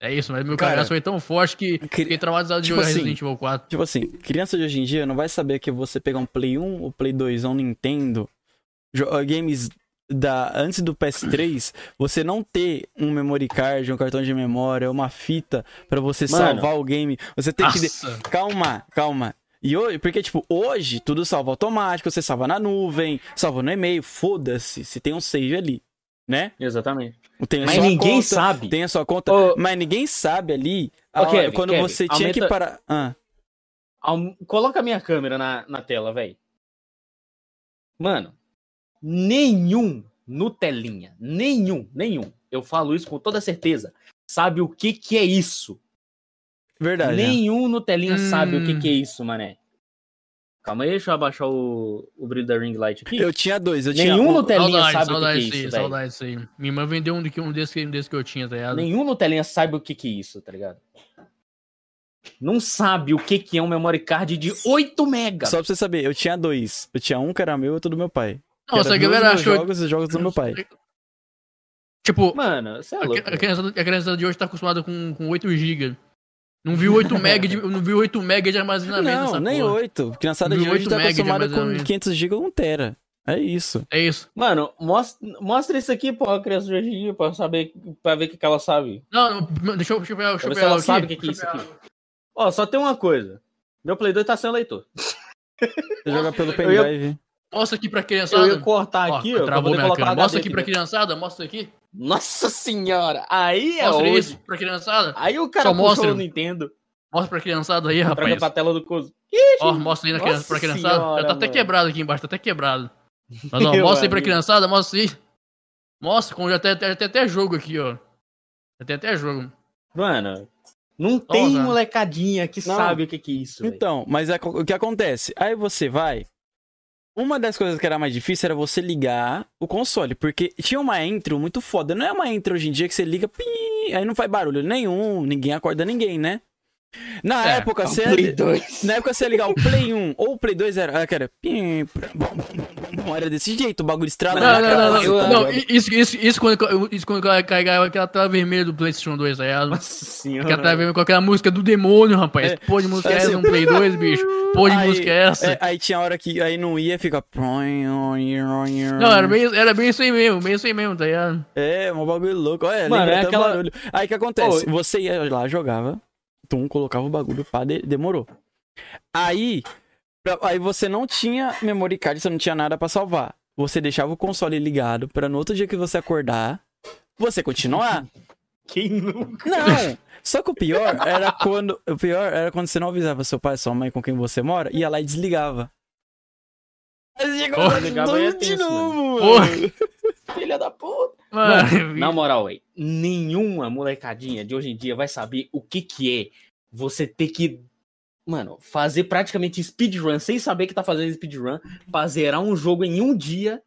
É isso, mas meu Cara, cagaço foi tão forte que cri- fiquei traumatizado de tipo jogar assim, Resident Evil 4. Tipo assim, criança de hoje em dia não vai saber que você pegar um Play 1, ou Play 2 ou um Nintendo, games da antes do PS3, você não ter um memory card, um cartão de memória, uma fita pra você Mano. salvar o game, você tem que de- calma, calma. E hoje, porque tipo, hoje tudo salva automático, você salva na nuvem, salva no e-mail, foda-se, se tem um save ali, né? Exatamente. Tem Mas ninguém conta, sabe. Tem a sua conta, Ô- mas ninguém sabe ali a Ô, hora- Kevin, quando Kevin, você tinha que aumenta- parar. Ah. Coloca a minha câmera na, na tela, velho. Mano, nenhum Nutelinha, nenhum, nenhum, eu falo isso com toda certeza, sabe o que que é isso. Verdade. né? Nenhum Nutelinha Hum. sabe o que que é isso, mané. Calma aí, deixa eu abaixar o, o brilho da ring light aqui. Eu tinha dois, eu tinha Nenhum um... Nutelinha saudade, sabe o que saudade que é isso, saudade disso aí. Minha irmã vendeu um, de- um desse, um desse que eu tinha, tá ligado? Nenhum Nutelinha sabe o que que é isso, tá ligado? Não sabe o que que é um memory card de 8 mega. Só pra você saber, eu tinha dois. Eu tinha um que era meu e outro do meu pai. Não, essa galera meus achou. jogos e jogos do meu pai. Tipo, Mano, você é A, louco. a, criança, a criança de hoje tá acostumada com, com 8 GB. Não viu 8 MB de, não viu 8 MB de armazenamento Não, nessa nem porra. oito. Criançada Viu de hoje tá acostumada com armazenamento. 500 GB ou 1 tera. É isso. É isso. Mano, mostra, mostra isso aqui pra criança de hoje em dia, pra saber, pra ver o que, que ela sabe. Não, não, deixa eu, deixa eu deixa Pra ver se ela aqui. sabe o que que é isso pegar- Ó, só tem uma coisa. Meu Play 2 tá sem leitor. Você joga pelo eu ia- pendrive. Mostra aqui pra Eu criançada. ia cortar Ó, aqui, ó, travou minha câmera. Mostra aqui pra aqui. criançada, mostra aqui. Nossa senhora! Aí é Mostra hoje. isso pra criançada. Aí o cara Só puxou mostra. o Nintendo, Mostra pra criançada aí, troca rapaz. pra tela do coso. Ó, mostra aí na criança, pra criançada. senhora, Já tá até mano. quebrado aqui embaixo, tá até quebrado. Ó, Meu mostra aí pra criançada, mostra aí. Mostra, como já tem, tem, tem até jogo aqui, ó. Já tem até jogo. Mano, não tem Nossa. molecadinha que Não. sabe o que que é isso. Então, mas é o que acontece? Aí você vai. Uma das coisas que era mais difícil era você ligar o console, porque tinha uma intro muito foda. Não é uma intro hoje em dia que você liga, pim, aí não faz barulho nenhum, ninguém acorda ninguém, né? Na É, época, você Play 2. na época você ia ligar o Play 1 ou o Play 2 era, era, bom, era desse jeito, o bagulho estralando. Não, na não, não, cara, não. eu- tá não isso, isso, isso quando, eu- isso quando carregava aquela tela vermelha do PlayStation 2, tá ligado? Nossa senhora. Aquela tela vermelha com aquela música do demônio, rapaz. É, Pô de música é é essa no Play 2, bicho? Pô de Aí- música é essa? É, aí tinha hora que aí não ia, fica. Não, era bem, era bem isso aí mesmo, bem isso aí mesmo, tá ligado? É, um bagulho louco. Olha, Mano, lembra é aquela- barulho. Aí o que acontece? Ô, Você ia lá, jogava, tum, colocava o bagulho, pá, de- demorou. Aí, pra- aí você não tinha memory card, você não tinha nada pra salvar. Você deixava o console ligado pra no outro dia que você acordar, você continuar. Quem nunca? Não! Só que o pior era quando. O pior era quando você não avisava seu pai, sua mãe com quem você mora, ia lá e desligava. Aí chegou é de novo. Filha da puta. Mano, Na moral, véi, nenhuma molecadinha de hoje em dia vai saber o que que é você ter que, mano, fazer praticamente speedrun sem saber que tá fazendo speedrun pra zerar um jogo em um dia.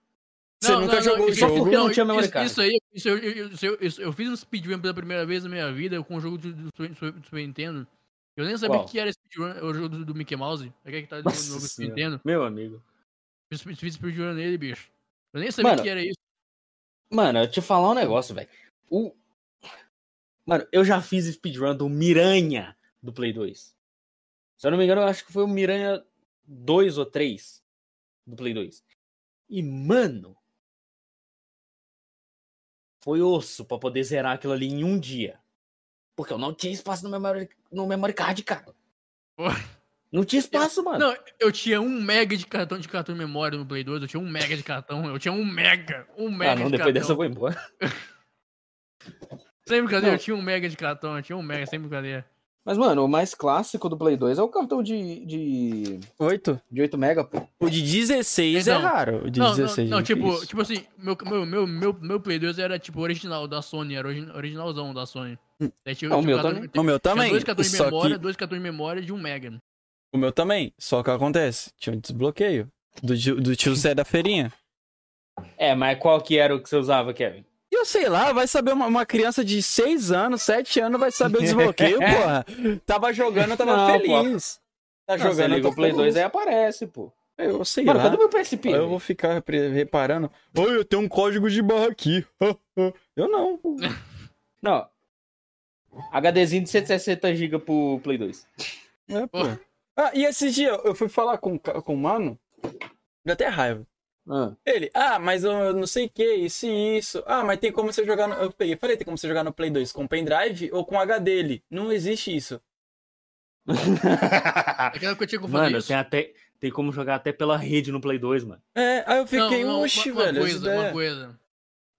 Você nunca jogou o isso- jogo. porque não tinha memory isso, card. Isso aí, isso, eu, isso eu, isso- eu fiz um speedrun pela primeira vez na minha vida com o jogo do, do, Super- do Super Nintendo. Eu nem sabia Qual? que era speedrun, o jogo do, do Mickey Mouse. É que tá no Nossa do Super. Nintendo. Meu amigo. Fiz, fiz speedrun nele, bicho. Eu nem sabia Mano, que era isso. Mano, eu te falar um negócio, velho. O... Mano, eu já fiz speedrun do Miranha do Play 2. Se eu não me engano, eu acho que foi o Miranha 2 ou 3 do Play 2. E, mano. Foi osso pra poder zerar aquilo ali em um dia. Porque eu não tinha espaço no memory, no memory card, cara. Não tinha espaço, mano. Não, eu tinha um mega de cartão de cartão de memória no Play 2, eu tinha um mega de cartão, eu tinha um mega, um mega ah, não, de depois cartão. dessa eu vou embora. Sem brincadeira, Não. eu tinha um mega de cartão, eu tinha um mega, sem brincadeira. Mas, mano, o mais clássico do Play 2 é o cartão de, de, Oito? de 8 mega, pô. O de 16 Então, é raro. O de Não, 16 não, não é tipo, tipo assim, meu, meu, meu, meu, meu Play 2 era tipo original da Sony, era origi- originalzão da Sony. Daí tinha, Ah, o meu cartão- O meu também. dois cartões de memória, que dois cartões de memória de um mega. O meu também. Só que acontece, tinha um desbloqueio do, tio- do tio Zé da feirinha. É, mas qual que era o que você usava, Kevin? Eu sei lá, vai saber uma, uma criança de 6 anos, 7 anos vai saber o desbloqueio, porra. Tava jogando, eu tava Não, feliz. Tá Não, você jogando, liga o Play 2 feliz. aí aparece, pô. Eu sei Mano, lá. cadê meu PSP? Eu vou ficar reparando. Oi, eu tenho um código de barra aqui. Eu não. Não. HDzinho de 160GB pro Play 2. É, pô. Ah, e esse dia eu fui falar com, o com o mano. Deu até raiva. Ah. Ele, ah, mas eu não sei o que, isso e isso. Ah, mas tem como você jogar no. Eu peguei, falei, tem como você jogar no Play 2 com pendrive ou com HD dele. Não existe isso. Naquela época eu tinha que Mano, isso. tem até. Tem como jogar até pela rede no Play 2, mano. É, aí eu fiquei, não, não, oxi, uma, uma velho. essa coisa, uma coisa.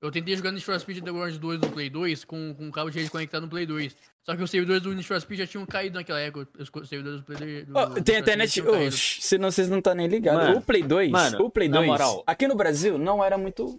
Eu tentei jogar Need for Speed Underground 2 no Play 2 com, com um cabo de rede conectado no Play 2. Só que os servidores do Need for Speed já tinham caído naquela época. Os servidores do Play 2. do- do tem caído. Oxi, se não, vocês não estão nem ligados. O Play 2, mano, o Play na 2, moral. aqui no Brasil não era muito.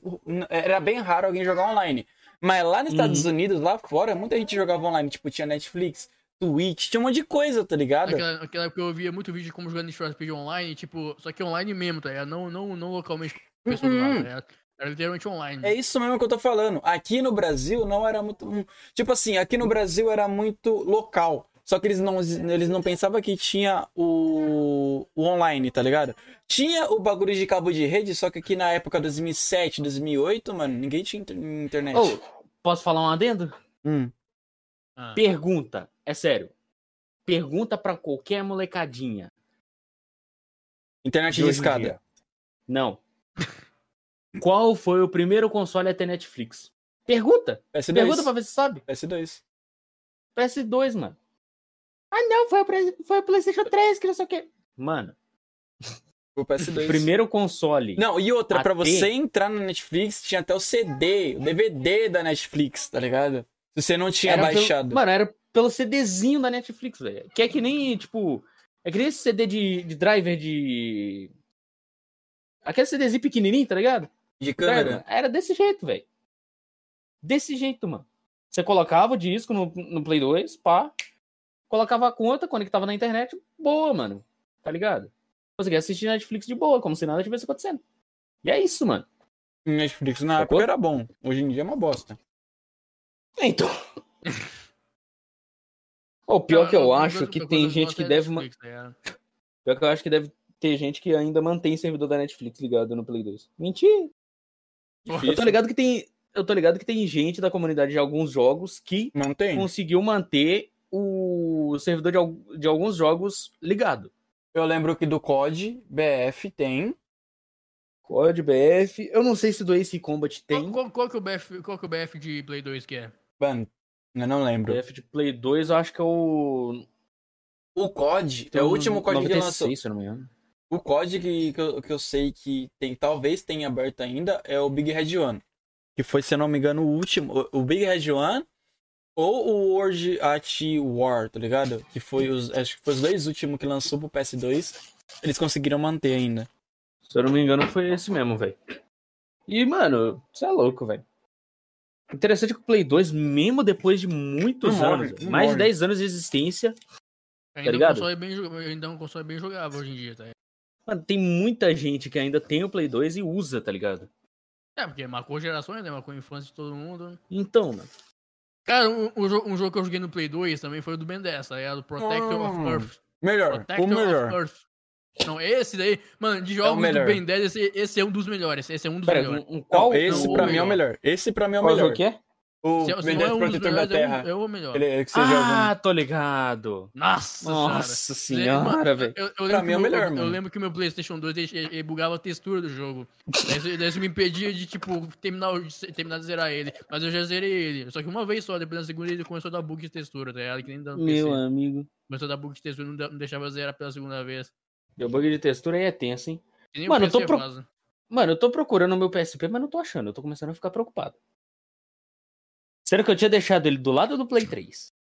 Era bem raro alguém jogar online. Mas lá nos Estados Uhum. Unidos, lá fora, muita gente jogava online. Tipo, tinha Netflix, Twitch, tinha um monte de coisa, tá ligado? Naquela, naquela época eu via muito vídeo de como jogar Need for Speed online, tipo, só que online mesmo, tá ligado? Não, não, não localmente pessoas do lado, Uhum. tá ligado? Era literalmente online. É isso mesmo que eu tô falando. Aqui no Brasil não era muito. hum, Tipo assim, aqui no Brasil era muito local. Só que eles não, eles não pensavam que tinha o, o online, tá ligado? Tinha o bagulho de cabo de rede, só que aqui na época 2007, 2008, mano, ninguém tinha inter- internet. Ô, posso falar um adendo? Hum. Ah. Pergunta, é sério. Pergunta pra qualquer molecadinha. Internet de escada. dia. Não. Qual foi o primeiro console a ter Netflix? Pergunta. PS2. Pergunta pra ver se sabe. PS2. PS2, mano. Ah, não, foi o, foi o PlayStation 3, que não sei o quê. Mano, O PS2. primeiro console. Não, e outra, A pra ter- você entrar na Netflix, tinha até o CD, o DVD da Netflix, tá ligado? Se você não tinha Era pelo- baixado. Mano, era pelo CDzinho da Netflix, velho. Que é que nem, tipo. É que nem esse CD de, de driver de. Aquele CDzinho pequenininho, tá ligado? De câmera. Era desse jeito, velho. Desse jeito, mano. Você colocava o disco no, no Play 2, pá. Colocava a conta, conectava na internet, boa, mano. Tá ligado? Conseguia assistir Netflix de boa, como se nada tivesse acontecendo. E é isso, mano. Netflix na Sacou? época era bom. Hoje em dia é uma bosta. Então. O pior que eu acho que tem gente que deve. Netflix, tá? Pior que eu acho que deve ter gente que ainda mantém servidor da Netflix ligado no Play 2. Mentira. Eu tô ligado que tem. Eu tô ligado que tem gente da comunidade de alguns jogos que Não tem? conseguiu manter o servidor de, de alguns jogos ligado. Eu lembro que do COD, BF tem. COD, BF. Eu não sei se do Ace Combat Qual, tem. qual, qual que é o BF, qual que é o BF de Play 2 que é? Mano, eu não lembro. BF de Play 2, eu acho que é o. O COD é o último COD que 96, lançou. se eu não me engano. O COD que, que, eu, que eu sei que tem, talvez tenha aberto ainda é o Big Red One. Que foi, se eu não me engano, o último. O, Big Red One ou o World at War, tá ligado? Que foi os. Acho que foi os dois últimos que lançou pro PS2. Eles conseguiram manter ainda. Se eu não me engano, foi esse mesmo, velho. E, mano, você é louco, velho. Interessante que o Play 2, mesmo depois de muitos Não morre, anos, não mais de morre. 10 anos de existência, Ainda, ligado? um console bem, ainda é um console bem jogável hoje em dia, tá ligado? Mano, tem muita gente que ainda tem o Play 2 e usa, tá ligado? É, porque marcou gerações, né? Marcou a infância de todo mundo. Então, mano. Cara, um, um jo- um jogo que eu joguei no Play 2 também foi o do Ben 10, tá ligado? Protector of Hum. Earth. Melhor, Protector o melhor. of Earth. Não, esse daí, mano, de jogos do melhor. Ben 10, esse, esse é um dos melhores. Esse é um dos Pera, melhores. um, um qual? Não, esse não, pra o mim é o melhor. melhor. Esse pra mim é o qual melhor. jogo que é? O Se, se não Verdade é um dos Protetor da é, Terra. um, é o melhor. Ele é joga. Ah, tô ligado. Nossa, Nossa senhora. velho. Eu, eu Pra lembro mim é que o meu- melhor, eu, lembro que o meu PlayStation 2 ele, ele bugava a textura do jogo. Daí isso- daí isso me impedia de, tipo, terminar, o- de terminar de zerar ele. Mas eu já zerei ele. Só que uma vez só, depois na segunda ele começou a dar bug de textura, tá ligado? Que nem dá no PC. Meu amigo. Começou a dar bug de textura e não, não deixava zerar pela segunda vez. Meu bug de textura aí é tenso, hein? Mano, o eu tô pro- faz. Mano, eu tô procurando o meu PSP, mas não tô achando. Eu tô começando a ficar preocupado. Sendo que eu tinha deixado ele do lado do Play 3.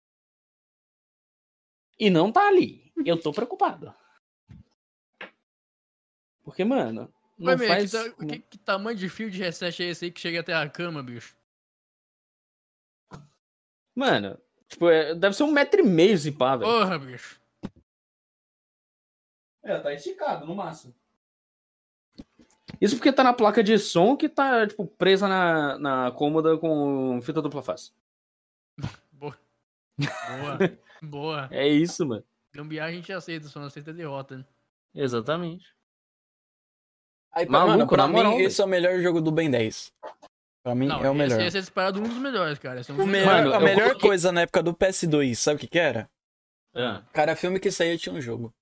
E não tá ali. Eu tô preocupado. Porque, mano, não meu, faz... que, ta- que- que tamanho de fio de reset é esse aí que chega até a cama, bicho? Mano, tipo, é- deve ser um metro e meio esse pá, velho. Porra, bicho. É, tá esticado, no máximo. Isso porque tá na placa de som que tá, tipo, presa na, na cômoda com fita dupla face. Boa. Boa. É isso, mano. Gambiar a gente aceita, só não aceita derrota. Né? Exatamente. Aí, pra, Maluco, mano, pra mim, moral, esse é o melhor jogo do Ben 10. Pra mim, Não, é o melhor. Esse, esse é disparado um dos melhores, cara. Esse é um O melhor- Mano, a melhor coloquei- coisa na época do PS2, sabe o que que era? Cada filme que saía tinha um jogo.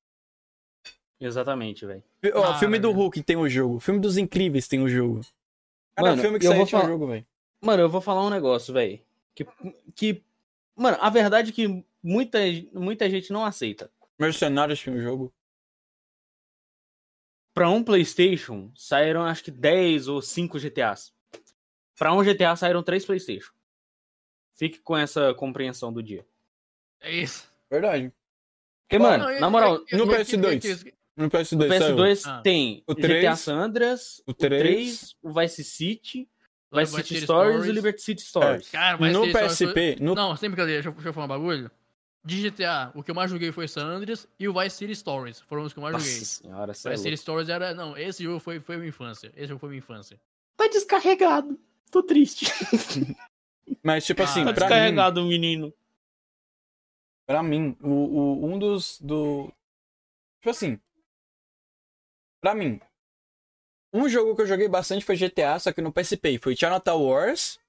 Exatamente, velho. Ó, Cara, filme do. Hulk tem o jogo. Filme dos Incríveis tem o jogo. Cada Mano, filme que vou tinha um falar- jogo, velho. Mano, eu vou falar um negócio, velho. Que, que. Mano, a verdade é que muita, muita gente não aceita. Mercenários tinha um jogo. Pra um PlayStation, saíram acho que 10 ou 5 GTAs. Pra um GTA saíram 3 PlayStation. Fique com essa compreensão do dia. É isso. Verdade. Porque, mano, Não, na moral, eu- eu- no eu- PS2. No o PS2 saiu. PS2 Ah. tem O GTA 3, San Andreas, o o 3, 3, o Vice City, o Vice City City Stories e Stories. Liberty City Stories. Cara, mas No PSP, no... Não, sem brincadeira, deixa eu, deixa eu falar um bagulho. De GTA, o que eu mais joguei foi San Andreas e o Vice City Stories. Foram os que eu mais Nossa joguei. senhora, é Vice City louco. Stories era. Não, esse jogo foi, foi minha infância. Esse jogo foi minha infância. Tá descarregado. Tô triste. Mas, tipo assim, Tá pra mim, descarregado o menino. pra mim, o, o- um dos... Do... Tipo assim... Pra mim, um jogo que eu joguei bastante foi GTA, só que no PSP. Foi Chinatown Wars.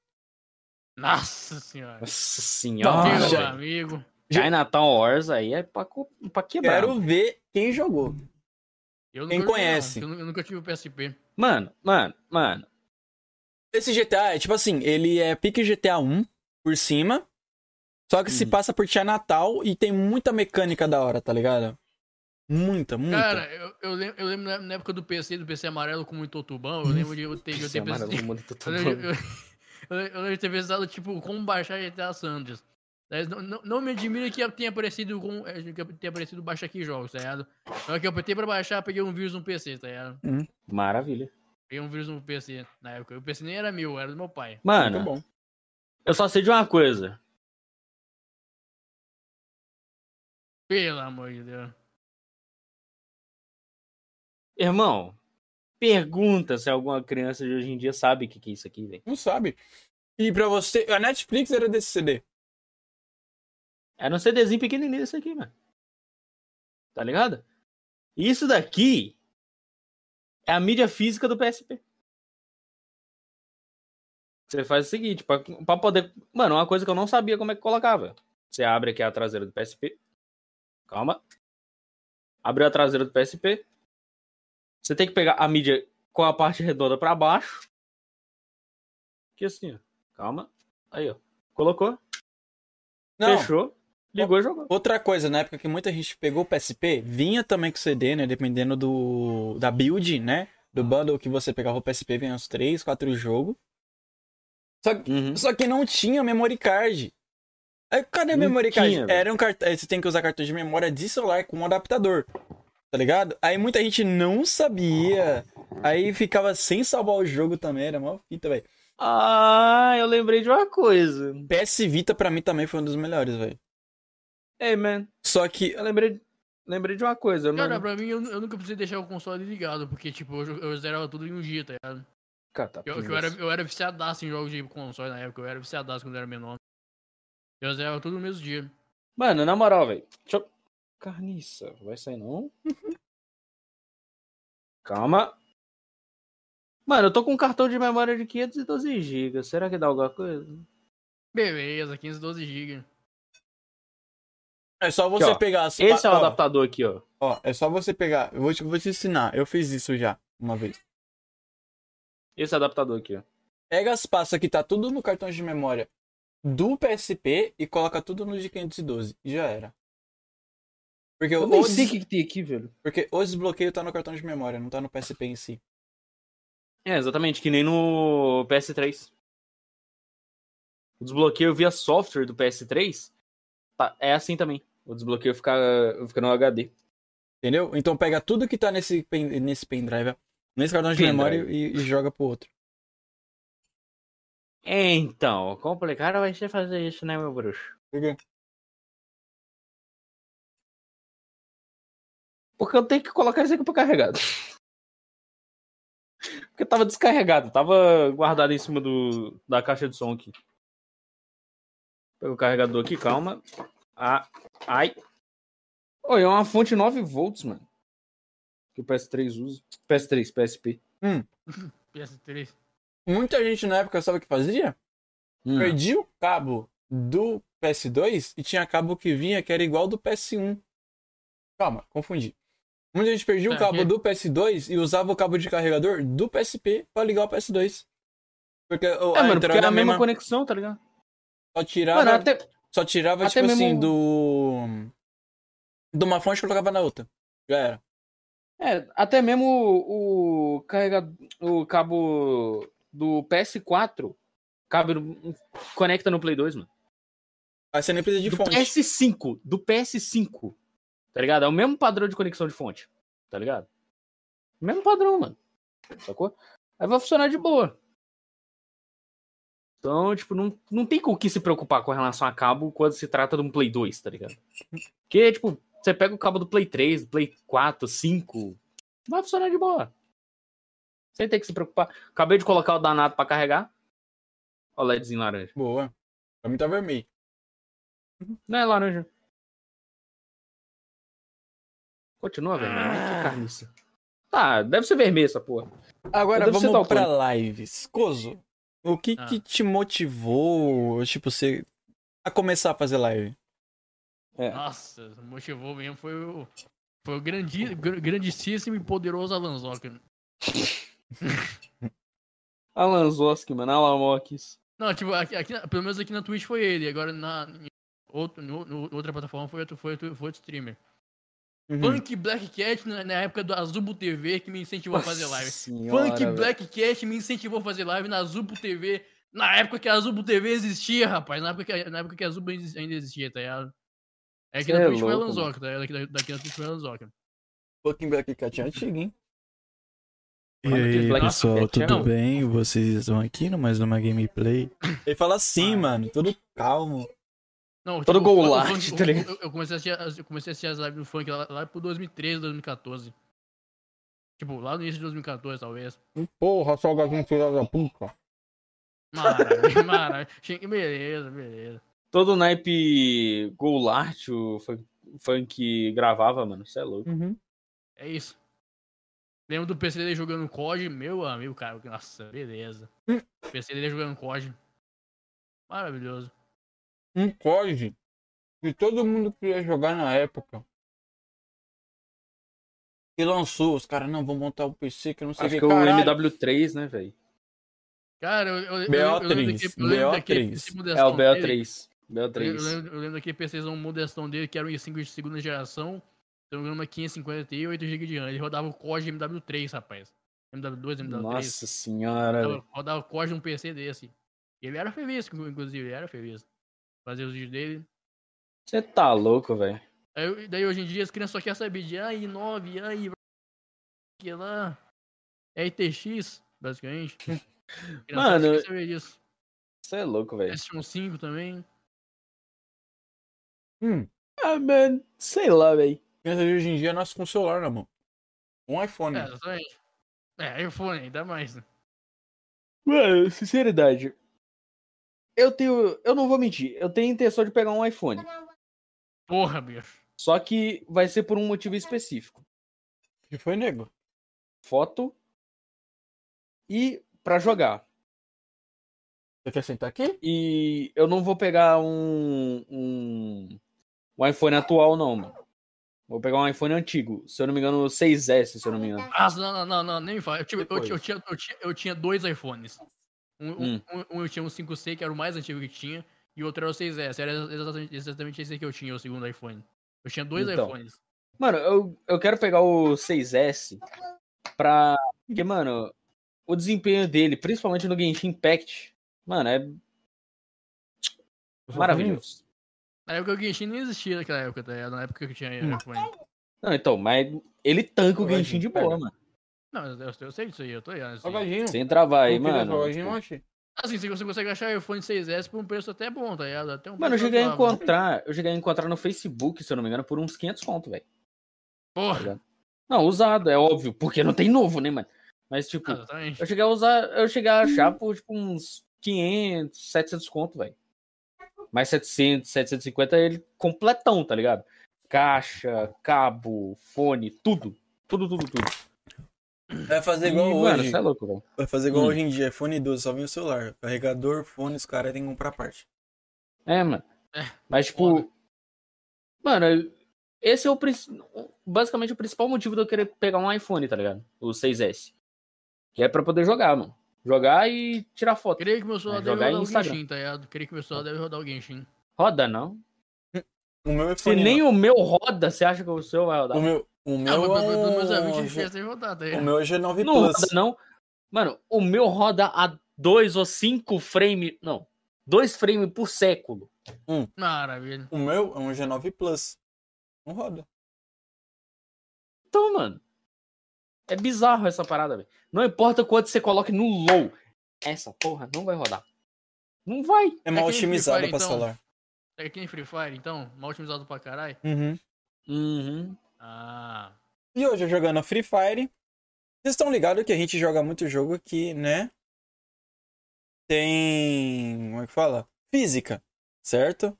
Nossa senhora. Nossa senhora. Meu já- amigo. Chinatown Wars aí é pra, pra quebrar. Quero ver quem jogou. Eu Quem conhece? não, eu, nu- eu nunca tive o PSP. Mano, mano, mano. Esse GTA é tipo assim, ele é pique GTA 1 por cima. Só que se Hum. passa por Natal e tem muita mecânica da hora, tá ligado? Muita, muita. Cara, eu, eu, lembro, eu lembro na- época do PC, do PC amarelo com muito tubão, eu lembro de eu ter, de eu ter amarelo pensado. mundo tá Eu lembro, eu, ter pensado, tipo, como baixar GTA San Andreas. Daí Não, não, não me admira que tenha aparecido com. eh, Que tenha aparecido baixa aqui jogos, tá ligado? Na hora que eu apertei pra baixar, peguei um vírus no PC, tá ligado? Maravilha. Peguei um vírus no PC na época. O PC nem era meu, era do meu pai. Mano, Muito bom. eu só sei de uma coisa. Pelo amor de Deus. Irmão, pergunta se alguma criança de hoje em dia sabe o que, que é isso aqui, velho. Não sabe. E pra você, a Netflix era desse CD. Era um CDzinho pequenininho esse aqui, mano. Tá ligado? Isso daqui é a mídia física do PSP. Você faz o seguinte, pra, pra poder. Mano, uma coisa que eu não sabia como é que colocava. Você abre aqui a traseira do PSP. Calma. Abriu a traseira do PSP. Você tem que pegar a mídia com a parte redonda pra baixo. Aqui assim, ó. Calma. Aí, ó. Colocou. Não, Fechou. Ligou e jogou. outra coisa, na época que muita gente pegou o PSP, vinha também com CD, né? Dependendo do da build, né? Do bundle que você pegava o PSP, vinha uns 3, 4 jogos. Só, que- Uhum. só que não tinha memory card. Aí, cadê a memory card? tinha. Era um cartão. Você tem que usar cartão de memória de celular com um adaptador. Tá ligado? Aí muita gente não sabia. Aí ficava sem salvar o jogo também. Era mó fita, velho. Ah, eu lembrei de uma coisa. PS Vita pra mim também foi um dos melhores, velho. Ei, man. Só que. Eu lembrei, lembrei de uma coisa. Eu Cara, não... pra mim, eu, eu nunca precisei deixar o console ligado, porque, tipo, eu, eu zerava tudo em um dia, tá ligado? Eu, que eu, era, eu era viciadaço em jogos de console na época, eu era viciadaço quando eu era menor. Eu zerava tudo no mesmo dia. Mano, na moral, velho. Deixa eu... Carniça, vai sair não? Calma. Mano, eu tô com um cartão de memória de 512 GB. Será que dá alguma coisa? Beleza, 15, 12 GB. É só você ó, pegar as Esse é o ó, adaptador aqui, ó. Ó, é só você pegar. Eu vou te, vou te ensinar. Eu fiz isso já, uma vez. Esse adaptador aqui, ó. Pega as pastas que tá tudo no cartão de memória do PSP e coloca tudo no de 512. E já era. Porque Eu nem sei o que tem aqui, velho. porque o desbloqueio tá no cartão de memória, não tá no PSP em si. É, exatamente, que nem no PS3. O desbloqueio via software do PS3 tá- é assim também. O desbloqueio fica, fica no HD. Entendeu? Então pega tudo que tá nesse, pen, nesse pendrive, nesse cartão de Pendrive. memória e, e joga pro outro. Então, complicado vai ser fazer isso, né, meu bruxo? Por quê? Porque eu tenho que colocar isso aqui pra carregado. Porque tava descarregado, tava guardado em cima do, da caixa de som aqui. Pega o carregador aqui, calma. Ah, ai. Oi, é uma fonte 9 volts, mano. Que o PS3 usa. PS3, PSP. PS3. Muita gente na época sabe o que fazia? Hum. Perdia o cabo do PS2 e tinha cabo que vinha que era igual do PS1. Calma, confundi. Muita gente perdia o cabo que- do PS2 e usava o cabo de carregador do PSP pra ligar o PS2. Porque o- É, a mano, porque era a mesma mesma conexão, tá ligado? só tirava, Mano, até, só tirava até tipo assim, mesmo- do. De uma fonte e colocava na outra. Já era. é, até mesmo o, o, carregador, o cabo do PS4 cabe no- conecta no Play 2, mano. Aí você nem precisa de do fonte. PS5, do PS5. Tá ligado? É o mesmo padrão de conexão de fonte. Tá ligado? Mesmo padrão, mano. Sacou? Aí vai funcionar de boa. Então, tipo, não, não tem com o que se preocupar com relação a cabo quando se trata de um Play 2, tá ligado? Porque, tipo, você pega o cabo do Play 3, do Play 4, 5, vai funcionar de boa. Sem ter que se preocupar. Acabei de colocar o danado pra carregar. Ó, o LEDzinho laranja. Boa. Pra mim tá vermelho. Não é laranja. Continua vermelho. Ah. Que carniça. Tá, deve ser vermelho essa porra. Agora Deve vamos pra daltônico. lives. Coso, o que Ah. que te motivou, tipo, você a começar a fazer live? É. Nossa, motivou mesmo foi o. Foi o grandi, gr- grandíssimo e poderoso Alan Zocker. Alan Zoski, mano. Alan Mokis. Não, tipo, aqui, aqui pelo menos aqui na Twitch foi ele. Agora na outro, no, no- outra plataforma foi outro, foi outro, foi outro streamer. Uhum. Funk Black Cat na, na época do Azubo TV que me incentivou a fazer live. Senhora, Funk velho. Black Cat me incentivou a fazer live na Azubo TV. Na época que a Azubo TV existia, rapaz. Na época que, na época que a Azubo ainda existia, tá ligado? É aqui Cê na é Twitch foi Zocker, tá ligado? Daqui, daqui na Twitch foi Alan Zocker. Fucking Black Cat é antigo, hein? E aí, Black pessoal, Cat é tudo não. bem? Vocês estão aqui no mais uma gameplay? Ele fala assim, mano, todo calmo. Não, Todo o gol funk- o lá, funk- tá o- ligado? eu, eu comecei a assistir, as- eu comecei a assistir as lives do funk lá, lá pro 2013, 2014. Tipo, lá no início de 2014, talvez. Porra, salgadinho filha da puta. Maravilha, maravilha. Beleza, beleza. Todo o naipe Goulart, o funk, funk gravava, mano. Isso é louco. Uhum. É isso. Lembro do PC dele jogando COD, meu amigo, cara. Nossa, beleza. Hum. PC dele jogando COD. Maravilhoso. Um COD que todo mundo queria jogar na época. E lançou, os caras, não, vão montar o PC que eu não sei o Acho que. que é o Caralho. MW3, né, velho? Cara, eu, eu, eu, BO3, eu lembro daquele- eu lembro daquele BO3. PC É o modestão dele. BO3. Eu, BO3. lembro, eu lembro daquele PCzão modestão dele, que era um i5 de segunda geração. Se não me engano, uma 550 Ti e 8GB de RAM. Ele rodava o COD MW3, rapaz. MW2, MW3. Nossa senhora, rodava, rodava o COD num PC desse. Ele era feliz, inclusive, ele era feliz. Fazia os vídeos dele. Você tá louco, velho. Daí hoje em dia as crianças só querem saber de ai 9, ai que lá. RTX, basicamente. Mano. Você é louco, velho. S15 também. Hum, Ah, mano. Sei lá, velho. criança de hoje em dia nasce com celular na mão. Um iPhone. É, exatamente. É, iPhone, ainda mais. né? Mano, sinceridade. Eu tenho. Eu não vou mentir. Eu tenho intenção de pegar um iPhone. Porra, bicho. Só que vai ser por um motivo específico. que foi, nego? Foto e pra jogar. Você quer sentar aqui? E eu não vou pegar um, um, um iPhone atual, não, mano. Vou pegar um iPhone antigo. Se eu não me engano, o 6S, se eu não me engano. Ah, não, não, não, não, nem fala. Eu, eu, tinha- eu tinha, eu, tinha, eu tinha dois iPhones. Um, um- Hum. um, um eu tinha um 5C, que era o mais antigo que tinha, e o outro era o 6S. Era exatamente, exatamente esse que eu tinha, o segundo iPhone. Eu tinha dois Então. iPhones. Mano, eu, eu quero pegar o 6S pra. Porque, mano, o desempenho dele, principalmente no Genshin Impact, mano, é maravilhoso. Na época o Genshin nem existia naquela época, tá ligado? Na época que eu tinha Hum. iPhone. Não, então, mas ele tanca o Genshin de boa, mano. Não, eu, eu- eu sei disso aí, eu tô ligado. Assim. Salgadinho. Sem travar aí, mano. salgadinho, oxe. assim, você você consegue achar iPhone 6S por um preço até bom, tá ligado? Até um Mano, eu cheguei a encontrar. Eu cheguei a encontrar no Facebook, se eu não me engano, por uns 500 conto, velho. Porra, Não, usado, é óbvio, porque não tem novo, né, mano? Mas, tipo, exatamente. eu cheguei a usar. Eu cheguei a achar por, tipo, uns 500, 700 conto, velho. Mais 700, 750 ele completão, tá ligado? Caixa, cabo, fone, tudo. Tudo, tudo, tudo. Vai fazer E, igual mano, hoje. você é louco, velho. Vai fazer igual Hum. hoje em dia. iPhone 12, só vem o celular. Carregador, fone, os caras têm que comprar parte. É, mano. É, Mas, tipo. foda. Mano, esse é o basicamente o principal motivo de eu querer pegar um iPhone, tá ligado? O 6S. Que é pra poder jogar, mano. Jogar e tirar foto. Creio que meu celular Vai deve rodar o. Genshin, tá ligado? Creio que meu celular deve rodar o Genshin. Roda, não. O meu Se iPhone. nem o meu roda, você acha que o seu vai rodar? O meu, o meu Não, é mas pelo menos a um... 20 FPS deve rodar, tá O ligado? meu é G9 Não Plus. roda, não. Mano, o meu roda a 2 ou 5 frames. Não. 2 frames por século. Maravilha. O meu é um G9 Plus. Não roda. Então, mano. É bizarro essa parada, velho. Não importa quanto você coloque no low. Essa porra não vai rodar. Não vai. É mal otimizado Fire, pra então. celular. É que nem Free Fire, então? Mal otimizado pra caralho? Uhum. Uhum. Ah. E hoje, jogando Free Fire, vocês estão ligados que a gente joga muito jogo aqui, né? Tem. Como é que fala? Física, certo?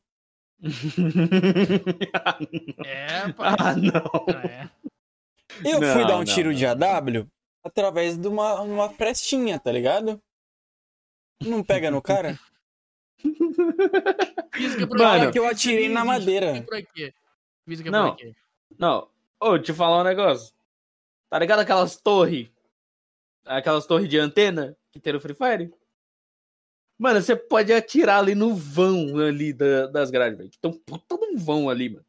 É, pai. ah, não. É. Eu Não, fui dar um não, tiro não. de AW através de uma, uma frestinha, tá ligado? Não pega no cara? Física Mano, quê? Fala que eu atirei na Física madeira. pra quê? Física Não. pra quê? Não. Ô, te falar um negócio. Tá ligado aquelas torres? Aquelas torres de antena que tem no Free Fire? Mano, você pode atirar ali no vão ali da- das grades, velho. Que tem um puta de um vão ali, mano.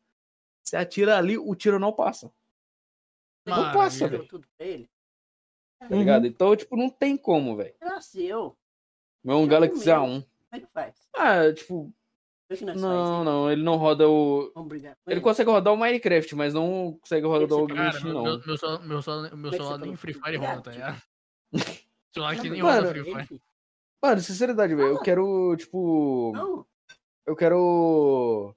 Você atira ali, o tiro não passa. Não passa, velho. Tá ligado? Então, tipo, não tem como, velho. Nasceu. Não é um Galaxy comeu. A1. Como é que faz? Ah, tipo, não, faz. não, ele não roda o. Com Ele consegue rodar o Minecraft, mas não consegue rodar o meu, não. meu, meu celular, meu celular, meu é celular nem? Free Fire roda, tá ligado? celular que nem Mano, roda Free Fire. Mano, sinceridade, velho, eu quero, tipo. Não, Eu quero.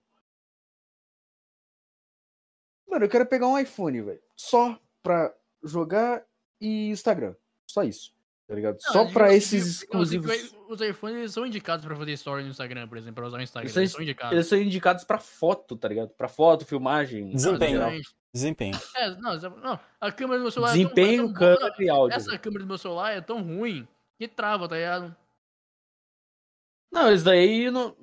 Mano, eu quero pegar um iPhone, velho. Só pra jogar e Instagram. Só isso. Tá ligado? Só Não, pra digo- esses digo- exclusivos. Os iPhones eles são indicados pra fazer story no Instagram, por exemplo, pra usar o Instagram. Eles Eles, são- indicados. Eles são indicados pra foto, tá ligado? Pra foto, filmagem. Desempenho. Exatamente. Desempenho. É, não, não, a câmera do meu celular Desempenho, é tão, é câmera e áudio. Essa câmera do meu celular é tão ruim que trava, tá ligado? Não, isso daí não.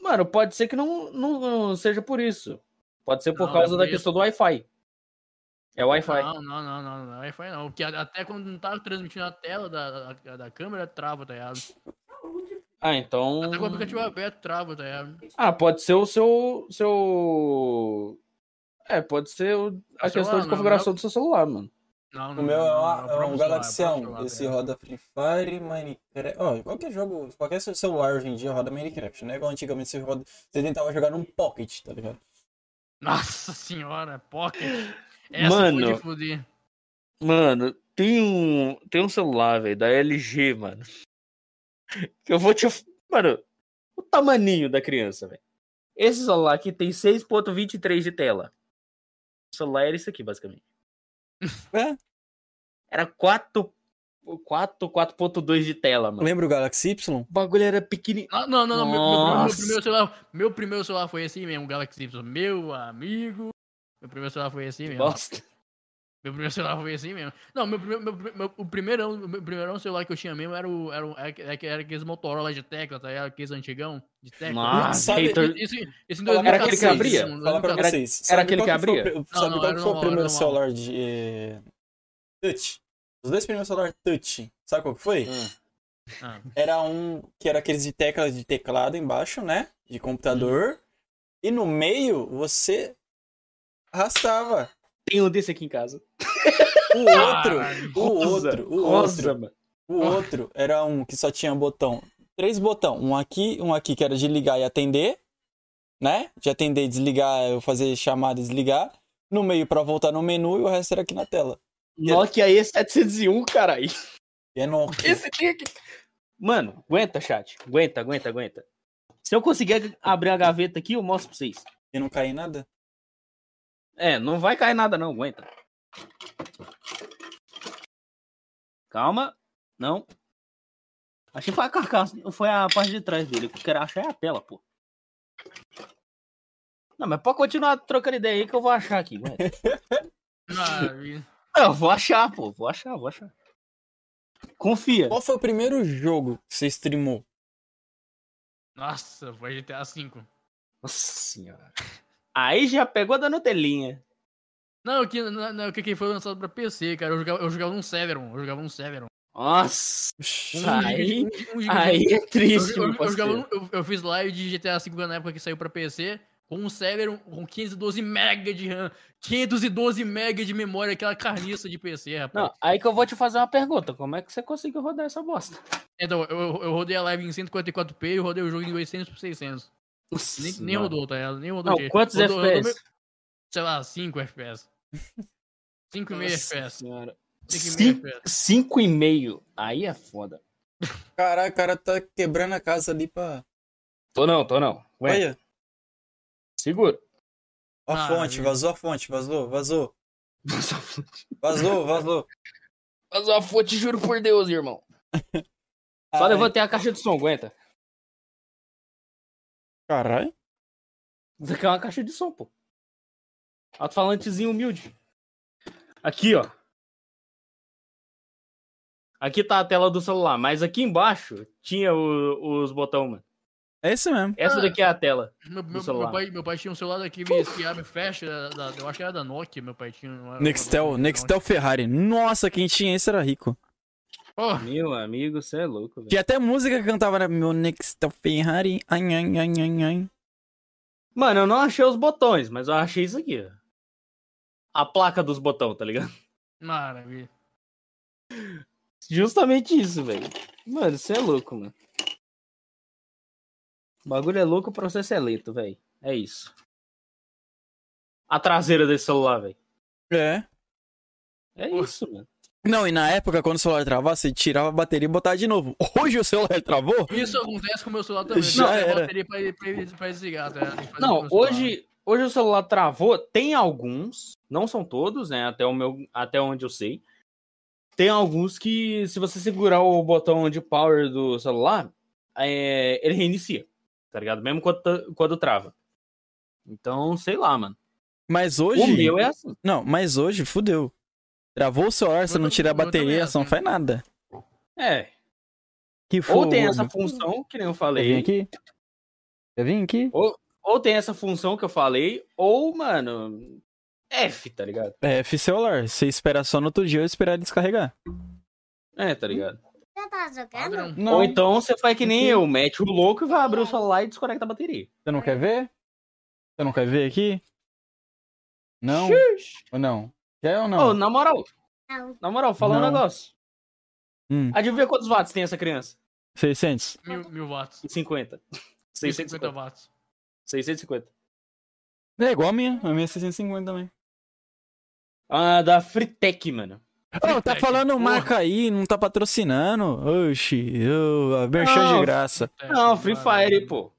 Mano, pode ser que não, não, não seja por isso. Pode ser por Não, causa é da questão do Wi-Fi. É Wi-Fi. Não, não, não, não, não, Wi-Fi não. Porque até quando não tá transmitindo a tela da, da, da câmera, trava, tá ligado? Ah, então. Até com o aplicativo aberto, trava, tá ligado? Ah, pode ser o seu. seu... É, pode ser o- a celular, questão de não, configuração do seu celular, mano. Não, O não, meu não, é, não, uma- não, é o um celular, o A1. celular, Esse roda Free Fire, Minecraft. Ó, qualquer jogo, qualquer celular hoje em dia roda Minecraft. Não é igual antigamente você, roda, você tentava jogar num Pocket, tá ligado? Nossa senhora, Pocket. Essa Mano. fuder. Mano, tem um. Tem um celular, velho, da LG, mano. Que eu vou te. Mano, o tamaninho da criança, velho. Esse celular aqui tem 6.23 de tela. O celular era isso aqui, basicamente. É. Era 4. 4, 4.2 de tela, mano. Lembra o Galaxy Y? O bagulho era pequenininho. Não, não, não, não, meu, meu, meu primeiro celular, meu primeiro celular foi assim mesmo, o Galaxy Y, meu amigo. Meu primeiro celular foi assim mesmo. Bosta. Meu primeiro celular foi assim mesmo. Não, meu, primeiro- meu, meu, o primeirão, meu primeirão celular que eu tinha mesmo era o. Era, o, era, era aqueles Motorola de tecla, tá ligado? Aqueles antigão de tecla. Nossa, Sabe- hater- Isso, isso em Fala 2014, Era aquele que abria? não, Falar pra 2014. vocês. era sabe aquele que foi abria? pri- Sabe não, qual era que foi o primeiro era normal. celular de. eh, Touch? Os dois primeiros celulares touch. Sabe qual que foi? Ah, Era um que era aqueles de tecla de teclado embaixo, né? De computador. E no meio você arrastava. Tem um desse aqui em casa. O outro, Caralho. o outro, o Rosa, outro, mano. o outro era um que só tinha botão. Três botão. Um aqui, um aqui que era de ligar e atender, né? De atender e desligar, eu fazer chamada e desligar. No meio pra voltar no menu e o resto era aqui na tela. Nokia E701, caralho. E é Nokia. Esse que. Mano, aguenta, chat. Aguenta, aguenta, aguenta. Se eu conseguir abrir a gaveta aqui, eu mostro pra vocês. E não cair nada? É, não vai cair nada, não. Aguenta. Calma. Não. Achei que foi a carcaça. Foi a parte de trás dele. O que eu quero achar é a tela, pô. Não, mas pode continuar trocando ideia aí que eu vou achar aqui. ah, e- Eu vou achar, pô. Vou achar, vou achar. Confia. Qual foi o primeiro jogo que você streamou? Nossa, foi GTA V. Nossa senhora. Aí já pegou da Nutelinha. Não, que, não, que foi lançado pra PC, cara. Eu jogava, eu jogava um Severon. Eu jogava um Severon. Nossa. Um Aí, um aí é triste, eu, eu, jogava eu, eu fiz live de GTA V na época que saiu pra PC com um Severon com 512 MB de RAM, 512 MB de memória, aquela carniça de PC, rapaz. Não, aí que eu vou te fazer uma pergunta. Como é que você conseguiu rodar essa bosta? Então, eu, eu rodei a live em 144p e rodei o jogo em 800 por 600. Nossa Nem, nem rodou, tá ligado? Nem rodou. Não, direito. quantos Rodou- rodou FPS? meu- sei lá, 5 FPS. 5,5 Nossa FPS. senhora. 5,5 Cinco- FPS. Cinco e meio. Aí é foda. Caraca, o cara tá quebrando a casa ali pra. Tô não, tô não. Ué, Olha, segura. ó a Ah, fonte, meu. vazou a fonte, vazou, vazou. Vazou, vazou. Mas a fonte, juro por Deus, irmão. Só Ai, levantei a caixa de som, aguenta. Caralho. Isso aqui é uma caixa de som, pô. Alto-falantezinho humilde. Aqui, ó. Aqui tá a tela do celular, mas aqui embaixo tinha o- os botões, mano. É isso mesmo. Essa daqui é a tela. Meu, meu, meu pai, meu pai tinha um celular daquele que abre e fecha, da- eu acho que era da Nokia, meu pai tinha. Nextel, não- Nextel Ferrari. Nossa, quem tinha esse era rico. Oh, Meu amigo, você é louco, velho. Tinha até música que cantava, né? Meu Nextel Ferrari. Ai, ai, ai, ai, ai. Mano, eu não achei os botões, mas eu achei isso aqui, ó. A placa dos botões, tá ligado? maravilha. Justamente isso, velho. Mano, você é louco, mano. O bagulho é louco, o processo é lento, velho. É isso. A traseira desse celular, velho. É. É Porra. isso, mano. Não, e na época, quando o celular travava, você tirava a bateria e botava de novo. Hoje o celular travou? Isso acontece com o meu celular também. Já Não, era. bateria pra, pra, pra desligar, tá? Não, hoje, hoje o celular travou. Tem alguns, não são todos, né? Até, o meu, até onde eu sei. Tem alguns que, se você segurar o botão de power do celular, é, ele reinicia. Tá ligado? Mesmo quando, quando trava. Então, sei lá, mano. Mas hoje. O meu é assim. Não, mas hoje fudeu. Travou o celular, você não tira a bateria, você não assim. faz nada. É. Que Ou tem essa função, que nem eu Quer vir falei. aqui? Quer vir aqui? Ou tem essa função que eu falei, ou, mano. F, tá ligado? É F celular. Você espera só no outro dia ou esperar descarregar. É, tá ligado? Já tá jogando? Não. Ou então você faz que nem eu, mete o louco e vai abrir o celular e desconecta a bateria. Você não quer ver? Você não quer ver aqui? Não? Ou não? Quer ou Ô, não? na moral, Não. na moral, fala um Não. negócio. Hum, Adivinha quantos watts tem essa criança? 600. Mil, mil watts. 50. 650 650. watts. 650. É igual a minha. A minha é 650 também. Ah, da Fritec, mano. Ô, tá falando porra. marca aí, não tá patrocinando. Oxi, a merchan de graça. Não, Free Fire, pô.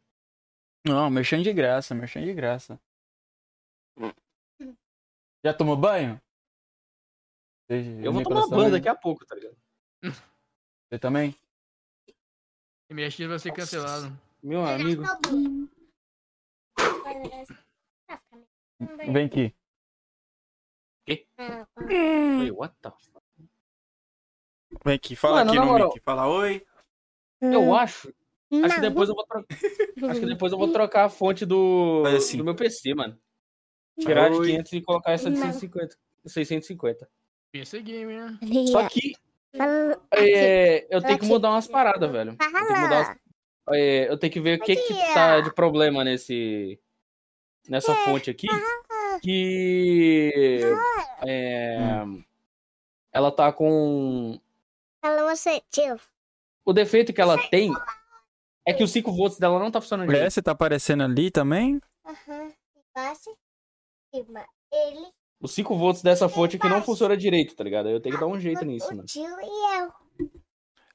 Não, merchan de graça, merchan de graça. Já tomou banho? Eu vou tomar banho também? daqui a pouco, tá ligado? Você também? MX vai ser cancelado. Meu amigo. Vem aqui. Wait, what the fuck? Vem aqui, fala Mano, aqui no moral. mic. Fala oi. Eu acho. Acho que depois eu vou trocar. Acho que depois eu vou trocar a fonte do, assim. do meu PC, mano. Tirar de Oi. 500 e colocar essa de Não. 150. 650. PC Gamer. Só que é, eu tenho que mudar umas paradas, velho. Eu tenho que mudar umas- é, eu tenho que ver o que que tá de problema nesse nessa fonte aqui que é, ela tá com tio. o defeito que ela tem é que os 5 volts dela não tá funcionando É, direito. você tá aparecendo ali também? Aham. Ele. Os 5 volts dessa fonte aqui não funciona direito, tá ligado? Eu tenho que dar um jeito nisso, o mano. tio e eu.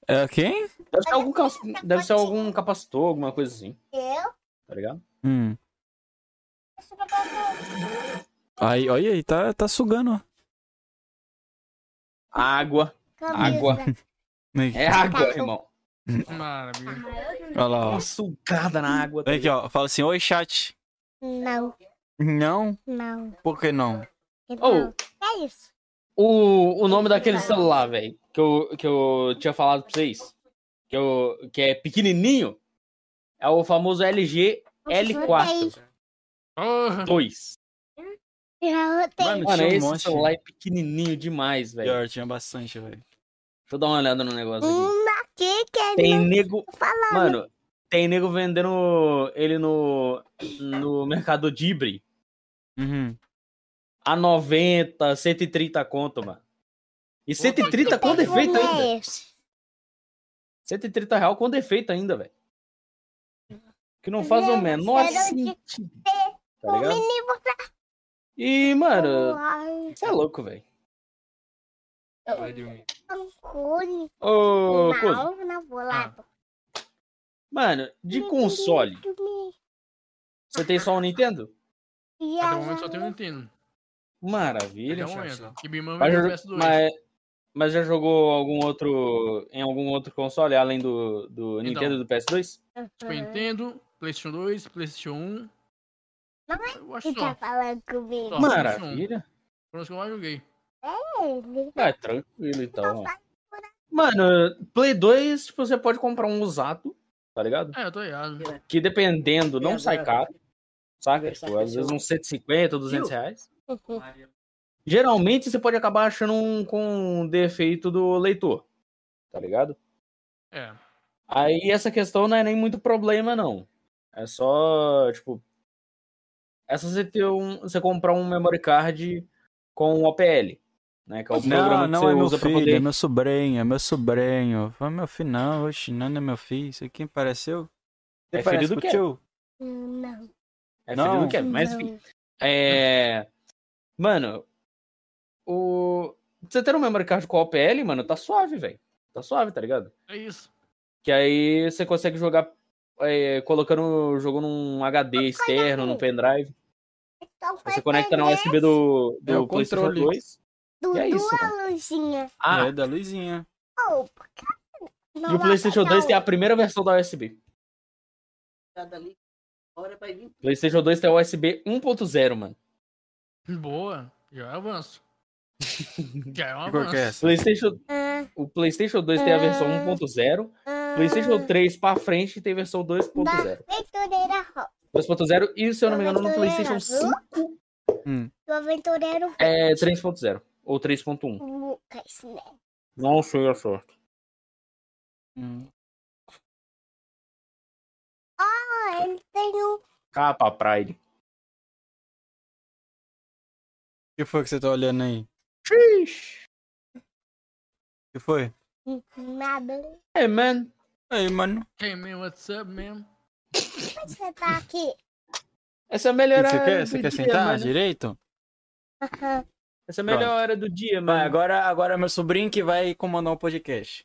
É quem? Deve ser algum, cas- deve ser algum capacitor, alguma coisa assim, Eu. tá ligado? Hum. Aí, olha aí, tá, tá sugando. ó. Água. Água. É água, irmão. Maravilha. Olha lá, ó. Uma sugada na água. tá Vem aqui, ó. Fala assim, oi, chat. Não, Não? não. Por que não? Oh, É isso. o, o nome daquele celular, velho, que eu, que eu tinha falado pra vocês, que, eu, que é pequenininho, é o famoso LG L4 Porra. 2. Eu tenho. Mano, um esse monte. celular é pequenininho demais, velho. Pior, tinha bastante, velho. Deixa eu dar uma olhada no negócio aqui. Uma aqui que ele Tem nego... Mano, tem nego vendendo ele no, no Mercado Libre Uhum. A 90, 130 conto, mano. E 130 com defeito ainda. é esse? 130 real com defeito ainda, velho. Que não faz o Gente, menor sentido. Tá O ligado? E, mano, você é louco, velho. Ô, lá. mano, de console, você tem só o Nintendo? E Até o momento só tem um Nintendo. Maravilha. Até o momento. Que me mama Mas, é o já- PS2. mas, mas já jogou algum outro em algum outro console além do, do Nintendo e do PS2? Tipo, Nintendo, PlayStation 2, PlayStation 1. Não tá falando comigo. Só. Maravilha. Os que eu mais joguei. Ele. Ah, tranquilo então. ó. Mano, Play 2, tipo, você pode comprar um usado, tá ligado? É, eu tô ligado. Que dependendo, não sai caro. Saca? Tipo, às vezes uns 150, 200 reais. Geralmente você pode acabar achando um com um defeito do leitor. Tá ligado? É. Aí essa questão não é nem muito problema, não. É só, tipo. É só você ter um. Você comprar um memory card com OPL. Né? Que é o programa Não, que não você é meu usa pra filho, poder. é meu sobrinho, é meu sobrinho. Foi meu filho, não, oxe, não é meu filho. Isso aqui pareceu? É filho do tio? Não. É Não. filho do Kevin, mas enfim. É. Mano, o. Você ter um memory card com OPL, mano, tá suave, velho. Tá suave, tá ligado? É isso. Que aí você consegue jogar é, colocando o jogo num HD externo, num pendrive. Então Você conecta na USB do, do É PlayStation controle. 2. do, E é isso, duas luzinhas. Ah, É da luzinha. Oh, e o PlayStation 2 tem a primeira versão da USB. Vir. PlayStation 2 tem a USB 1.0, mano. Boa. Já é avanço. Já é um avanço. que é essa? PlayStation, Ah, o PlayStation 2 tem a versão 1.0. ah, PlayStation 3 pra frente tem versão Da 2.0. aventureira rosa. 2.0 e, se eu não me engano, no PlayStation 5 Do aventureiro é 3.0 ou 3.1. Lucas, né? Não sei a sorte. Hum. Ah, ele tem um. Capa Pride. Que foi que você tá olhando aí? Xiii. O que foi? Nada. Hey, man. Aí, mano. Hey man, what's up, man? Por que você tá aqui? Essa é a melhor que você hora quer? Você quer dia, sentar mano. direito? Aham. Essa é a melhor Pronto. hora do dia, Vai, mano. agora, agora é meu sobrinho que vai comandar o podcast.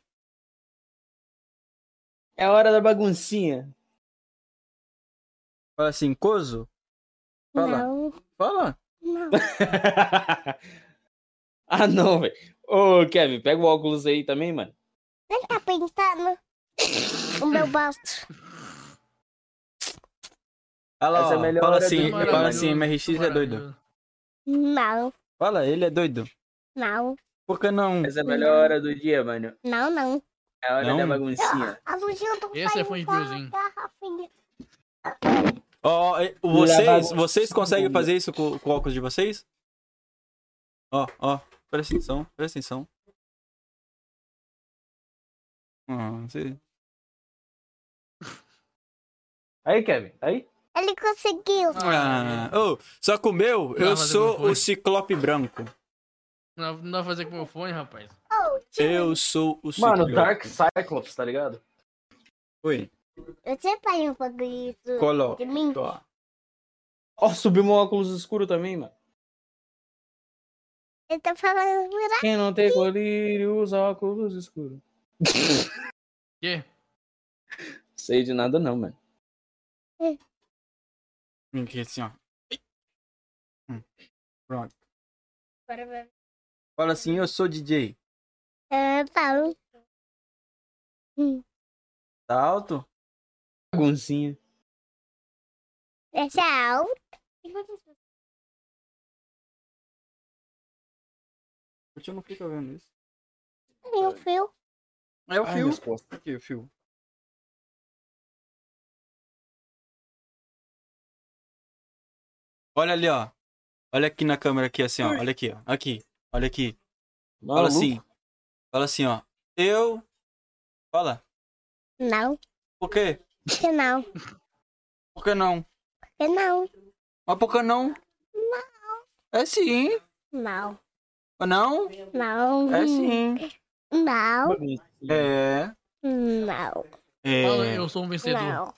É a hora da baguncinha. Fala assim, Coso? Fala. Não, Fala. Não. ah, não, velho. Ô, Kevin, pega o óculos aí também, mano. Ele tá pintando o meu basto. Olha lá, Essa é a ó. melhor fala do assim, fala assim, MRX é doido. Não. Fala, ele é doido. Não, Por que não? Essa é a melhor hora do dia, mano. não, não. É a hora Não? da baguncinha. A luzinha do Esse é fone de garrafinha. Ó, eh, vocês, vocês conseguem fazer isso com, com o óculos de vocês? Ó, ó, presta atenção, presta atenção. Ah, você... Aí, Kevin, aí? Ele conseguiu. ah, ô, só que o meu, eu sou o ciclope branco. Não, não dá pra fazer com o meu fone, rapaz. Eu sou o Mano, ciclope. Dark Cyclops, tá ligado? Oi, Você faz um pouco isso colo. de mim? Ó, Ó, subiu meu óculos escuro também, mano. Ele tá falando verdade. Quem não tem colírio usa óculos escuros. Quê? Sei de nada não, mano. aqui assim, ó. Hum, Pronto. Agora vai. Fala assim, eu sou DJ. Ah, Paulo. Tá alto? Baguncinha. Alta. A gente não fica vendo isso. Tem um fio. É o Ai, fio. costas. Aqui, o fio. Olha ali, ó. Olha aqui na câmera aqui, assim, ó. Olha aqui, ó. Aqui. Olha aqui. Fala assim. Fala assim, ó. Eu. Fala. Não. Por quê? Por que não? Por que não? Por que não? Mas por que não? Não. É sim. Não. Não? Não. É sim. Não. É. Não. Fala, É. eu sou um vencedor. Não.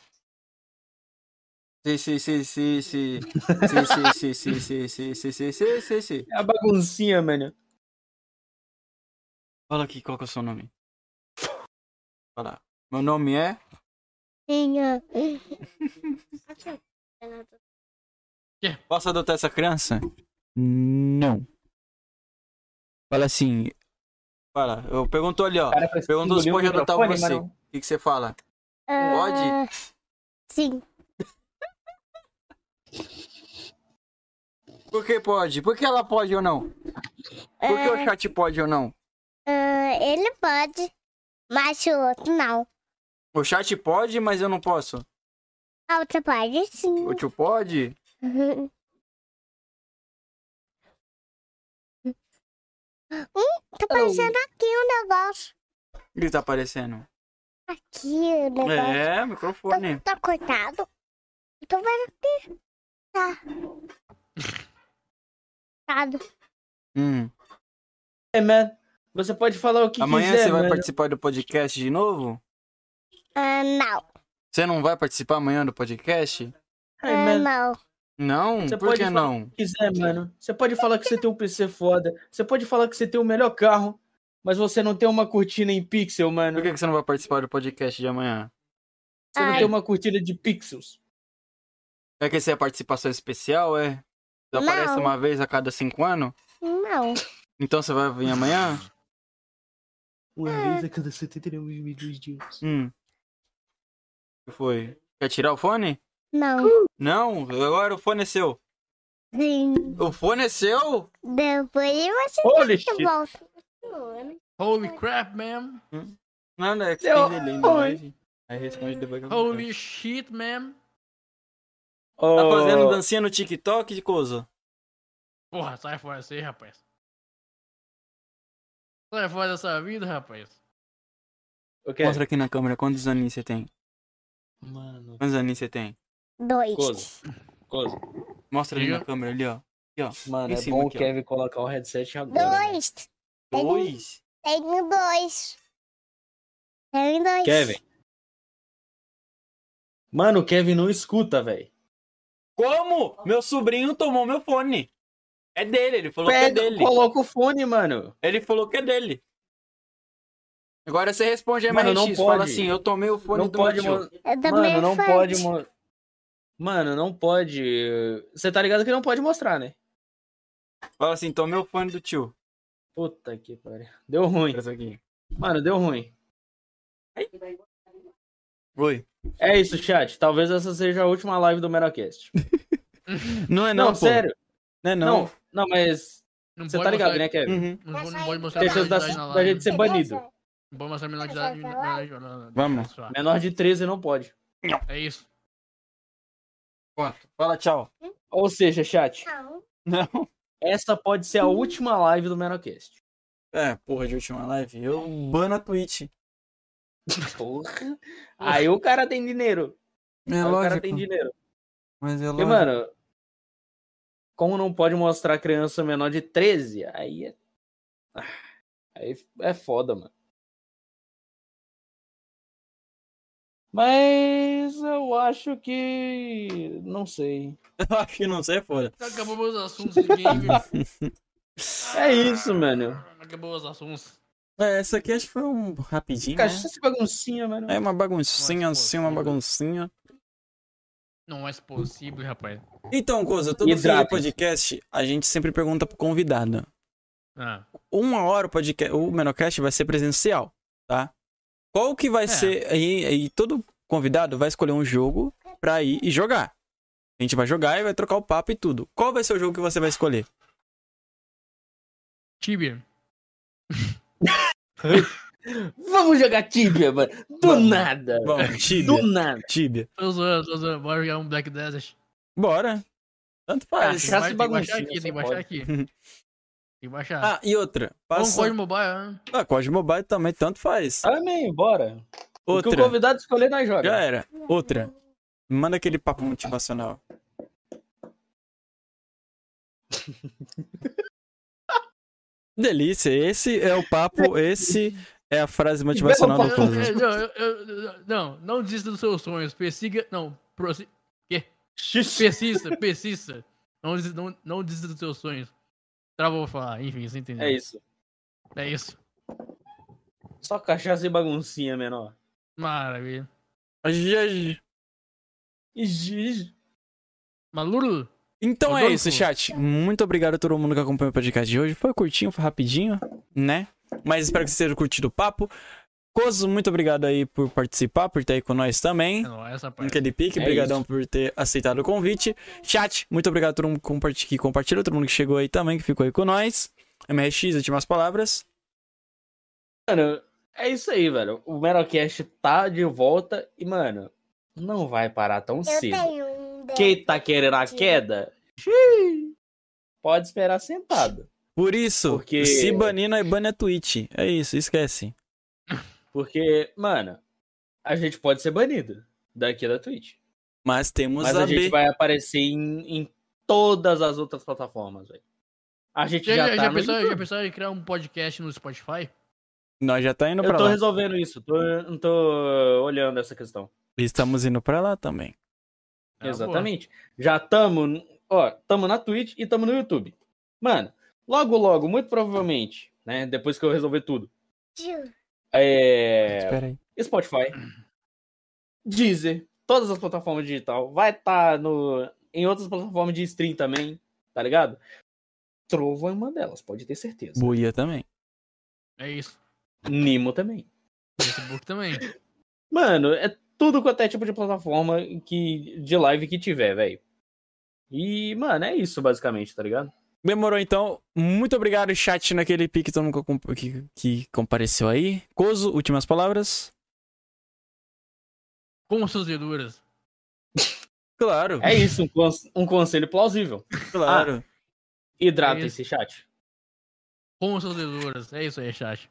Sim, sim, sim, sim. Sim, sim, sim, sim, sim, sim, sim, sim, sim, sim, sim. É a baguncinha, mano. Fala aqui, qual que é o seu nome? Fala. Meu nome é. Tinha. Posso adotar essa criança? Não. Fala assim. Fala, eu perguntou ali, ó. Cara, Perguntou se pode adotar você. O que, que você fala? Ah, Sim. Por que pode? Por que ela pode ou não? Por que o Ah, chat pode ou não? ah, ele pode. Mas o outro não. O chat pode, mas eu não posso. A outra pode sim. O tio pode? Hum, tá aparecendo aqui o negócio. O que tá aparecendo? Aqui o negócio. É, microfone. Tá, tá cortado. Eu tô vendo aqui. Tá. Cortado. Hum. É, man. Você pode falar o que Amanhã quiser, você vai mano. participar do podcast de novo? Ah, não. Você não vai participar amanhã do podcast? Ai, Ah, não. Não? Você Por pode que falar não? que quiser, mano. Você pode falar que você tem um PC foda. Você pode falar que você tem o melhor carro. Mas você não tem uma cortina em pixel, mano. Por que que você não vai participar do podcast de amanhã? Você não Ai. tem uma cortina de pixels. É que essa é a participação especial, é? Você aparece Não. uma vez a cada cinco anos? Não. Então você vai vir amanhã? Uma É. vez a cada 79 milhões de anos. Hum. O que foi? Quer tirar o fone? Não. Não, agora o fone é seu. Sim. O fone é seu? Depois você Holy shit. volta. Holy crap, man. Nada, é que Seu- tem delay na Oi. Aí responde depois que eu Holy shit, man. Tá Ô, fazendo dancinha no TikTok de coisa? Porra, sai fora dessa aí, rapaz. Sai fora dessa vida, rapaz. Kevin. Mostra aqui na câmera quantos aninhos você tem. Mano. Quantos aninhos você tem? Dois. Coisa. Coisa. Mostra ali na câmera ali, ó. Aqui, ó. Mano, Em é cima bom o aqui, ó. Kevin colocar o headset agora. né? Dois. Dois? Tenho dois. Tenho dois. Kevin. Mano, o Kevin não escuta, velho. Como? Meu sobrinho tomou meu fone. É dele, ele falou que é Pega, dele. coloca o fone, mano. Ele falou que é dele. Agora você responde Mano, MRX, não fala pode. assim, eu tomei o fone Não do pode, meu tio. Eu Mano, não pode. mo- Mano, não pode. Você tá ligado que não pode mostrar, né? Fala assim, tomei o fone do tio. Puta que pariu. Deu ruim. Mano, deu ruim. Oi. É isso, chat. Talvez essa seja a última live do Merocast. Não é Não, não, pô. sério. Não é não. Não, não, mas Não Você tá ligado, mostrar- né, Kevin? Uhum. Não, pode- não pode mostrar Tem chance da, da gente ser banido. Não pode mostrar menor de idade. menor de idade- Vamos. Menor de 13 não pode. É isso. Fala tchau. Ou seja, chat, Não. essa pode ser a última live do Menocast. É, porra, de última live. Eu bano a Twitch. Porra. Aí o cara tem dinheiro. É Aí o cara lógico. tem dinheiro. Mas é E, lógico. mano, como não pode mostrar criança menor de 13, aí é. Ah, Aí é foda, mano. Mas eu acho que. Não sei. Eu acho que não sei, é foda. Acabou os assuntos de game. É isso, mano. Acabou os assuntos. É, essa aqui acho que foi um rapidinho, né? Cachaça baguncinha, mano. É uma baguncinha, Mas, assim, uma baguncinha. Não é possível, rapaz. Então, coisa, todo fim do podcast, a gente sempre pergunta pro convidado. Ah, Uma hora o podcast, o Menocast vai ser presencial, tá? Qual que vai É. ser. Aí, aí todo convidado vai escolher um jogo pra ir e jogar. A gente vai jogar e vai trocar o papo e tudo. Qual vai ser o jogo que você vai escolher? Tibia. Vamos jogar Tibia, mano. Do Vamos. nada. Vamos, Do Tibia. nada. Tibia. Tô zoando, tô zoando. Bora jogar um Black Desert. Bora. Tanto faz. Tem e que baixar aqui, tem que baixar aqui. Que baixar. Ah, e outra. Passa... código mobile, né? Ah, código mobile também, tanto faz. Amém, bora. O que o Outra. convidado escolher, nós joga. Já era. Outra. Manda aquele papo motivacional. Delícia. Esse é o papo, esse é a frase motivacional do. Coisa. É, Não, não, não desista dos seus sonhos. Persiga. Não, prossi- persista, persista. Não, desista- não, não desista dos seus sonhos. Travou falar, enfim, você entendeu. É isso. É isso. Só cachaça e baguncinha menor. Maravilha. Ai, E giz. Maluro? Então é Rodolfo. isso, chat. Muito obrigado a todo mundo que acompanhou o podcast de hoje. Foi curtinho, foi rapidinho, né? Mas espero que vocês tenham curtido o papo. Coso, muito obrigado aí por participar, por estar aí com nós também. Não, essa parte. Aquele pique, É brigadão isso. por ter aceitado o convite. Chat, muito obrigado a todo mundo que comparti- que compartilhou, todo mundo que chegou aí também, que ficou aí com nós. MRX, últimas palavras. Mano, é isso aí, velho. O Merocast tá de volta e, mano, não vai parar tão Eu cedo. tenho um Quem tá querendo a queda, xiii, pode esperar sentado. Por isso, Porque- se banir, nós bane a Twitch. É isso, esquece. Porque, mano, a gente pode ser banido daqui da Twitch. Mas temos Mas a, a gente B. vai aparecer em, em todas as outras plataformas, velho. A gente Já, já, já, tá já, no pensou, já pensou em criar um podcast no Spotify? Nós já tá indo Eu pra tô lá. resolvendo isso, tô, não tô olhando essa questão. Estamos indo pra lá também. É uma Exatamente. Já tamo, ó, tamo na Twitch e tamo no YouTube. Mano, logo, logo, muito provavelmente, né, depois que eu resolver tudo, é... Espera aí. Spotify, Deezer, todas as plataformas digital, vai estar no em outras plataformas de stream também, tá ligado? Trovo é uma delas, pode ter certeza. Buia também. É isso. Nimo também. Facebook também. Mano, é tudo quanto é tipo de plataforma que, de live que tiver, velho. E, mano, é isso basicamente, tá ligado? Demorou então. Muito obrigado, chat, naquele pique todo mundo que, que, compareceu aí. Coso, últimas palavras. Com suas verduras. Claro, É isso, um, cons- um conselho plausível. claro. Hidratem-se, chat. Com suas verduras. É isso aí, chat.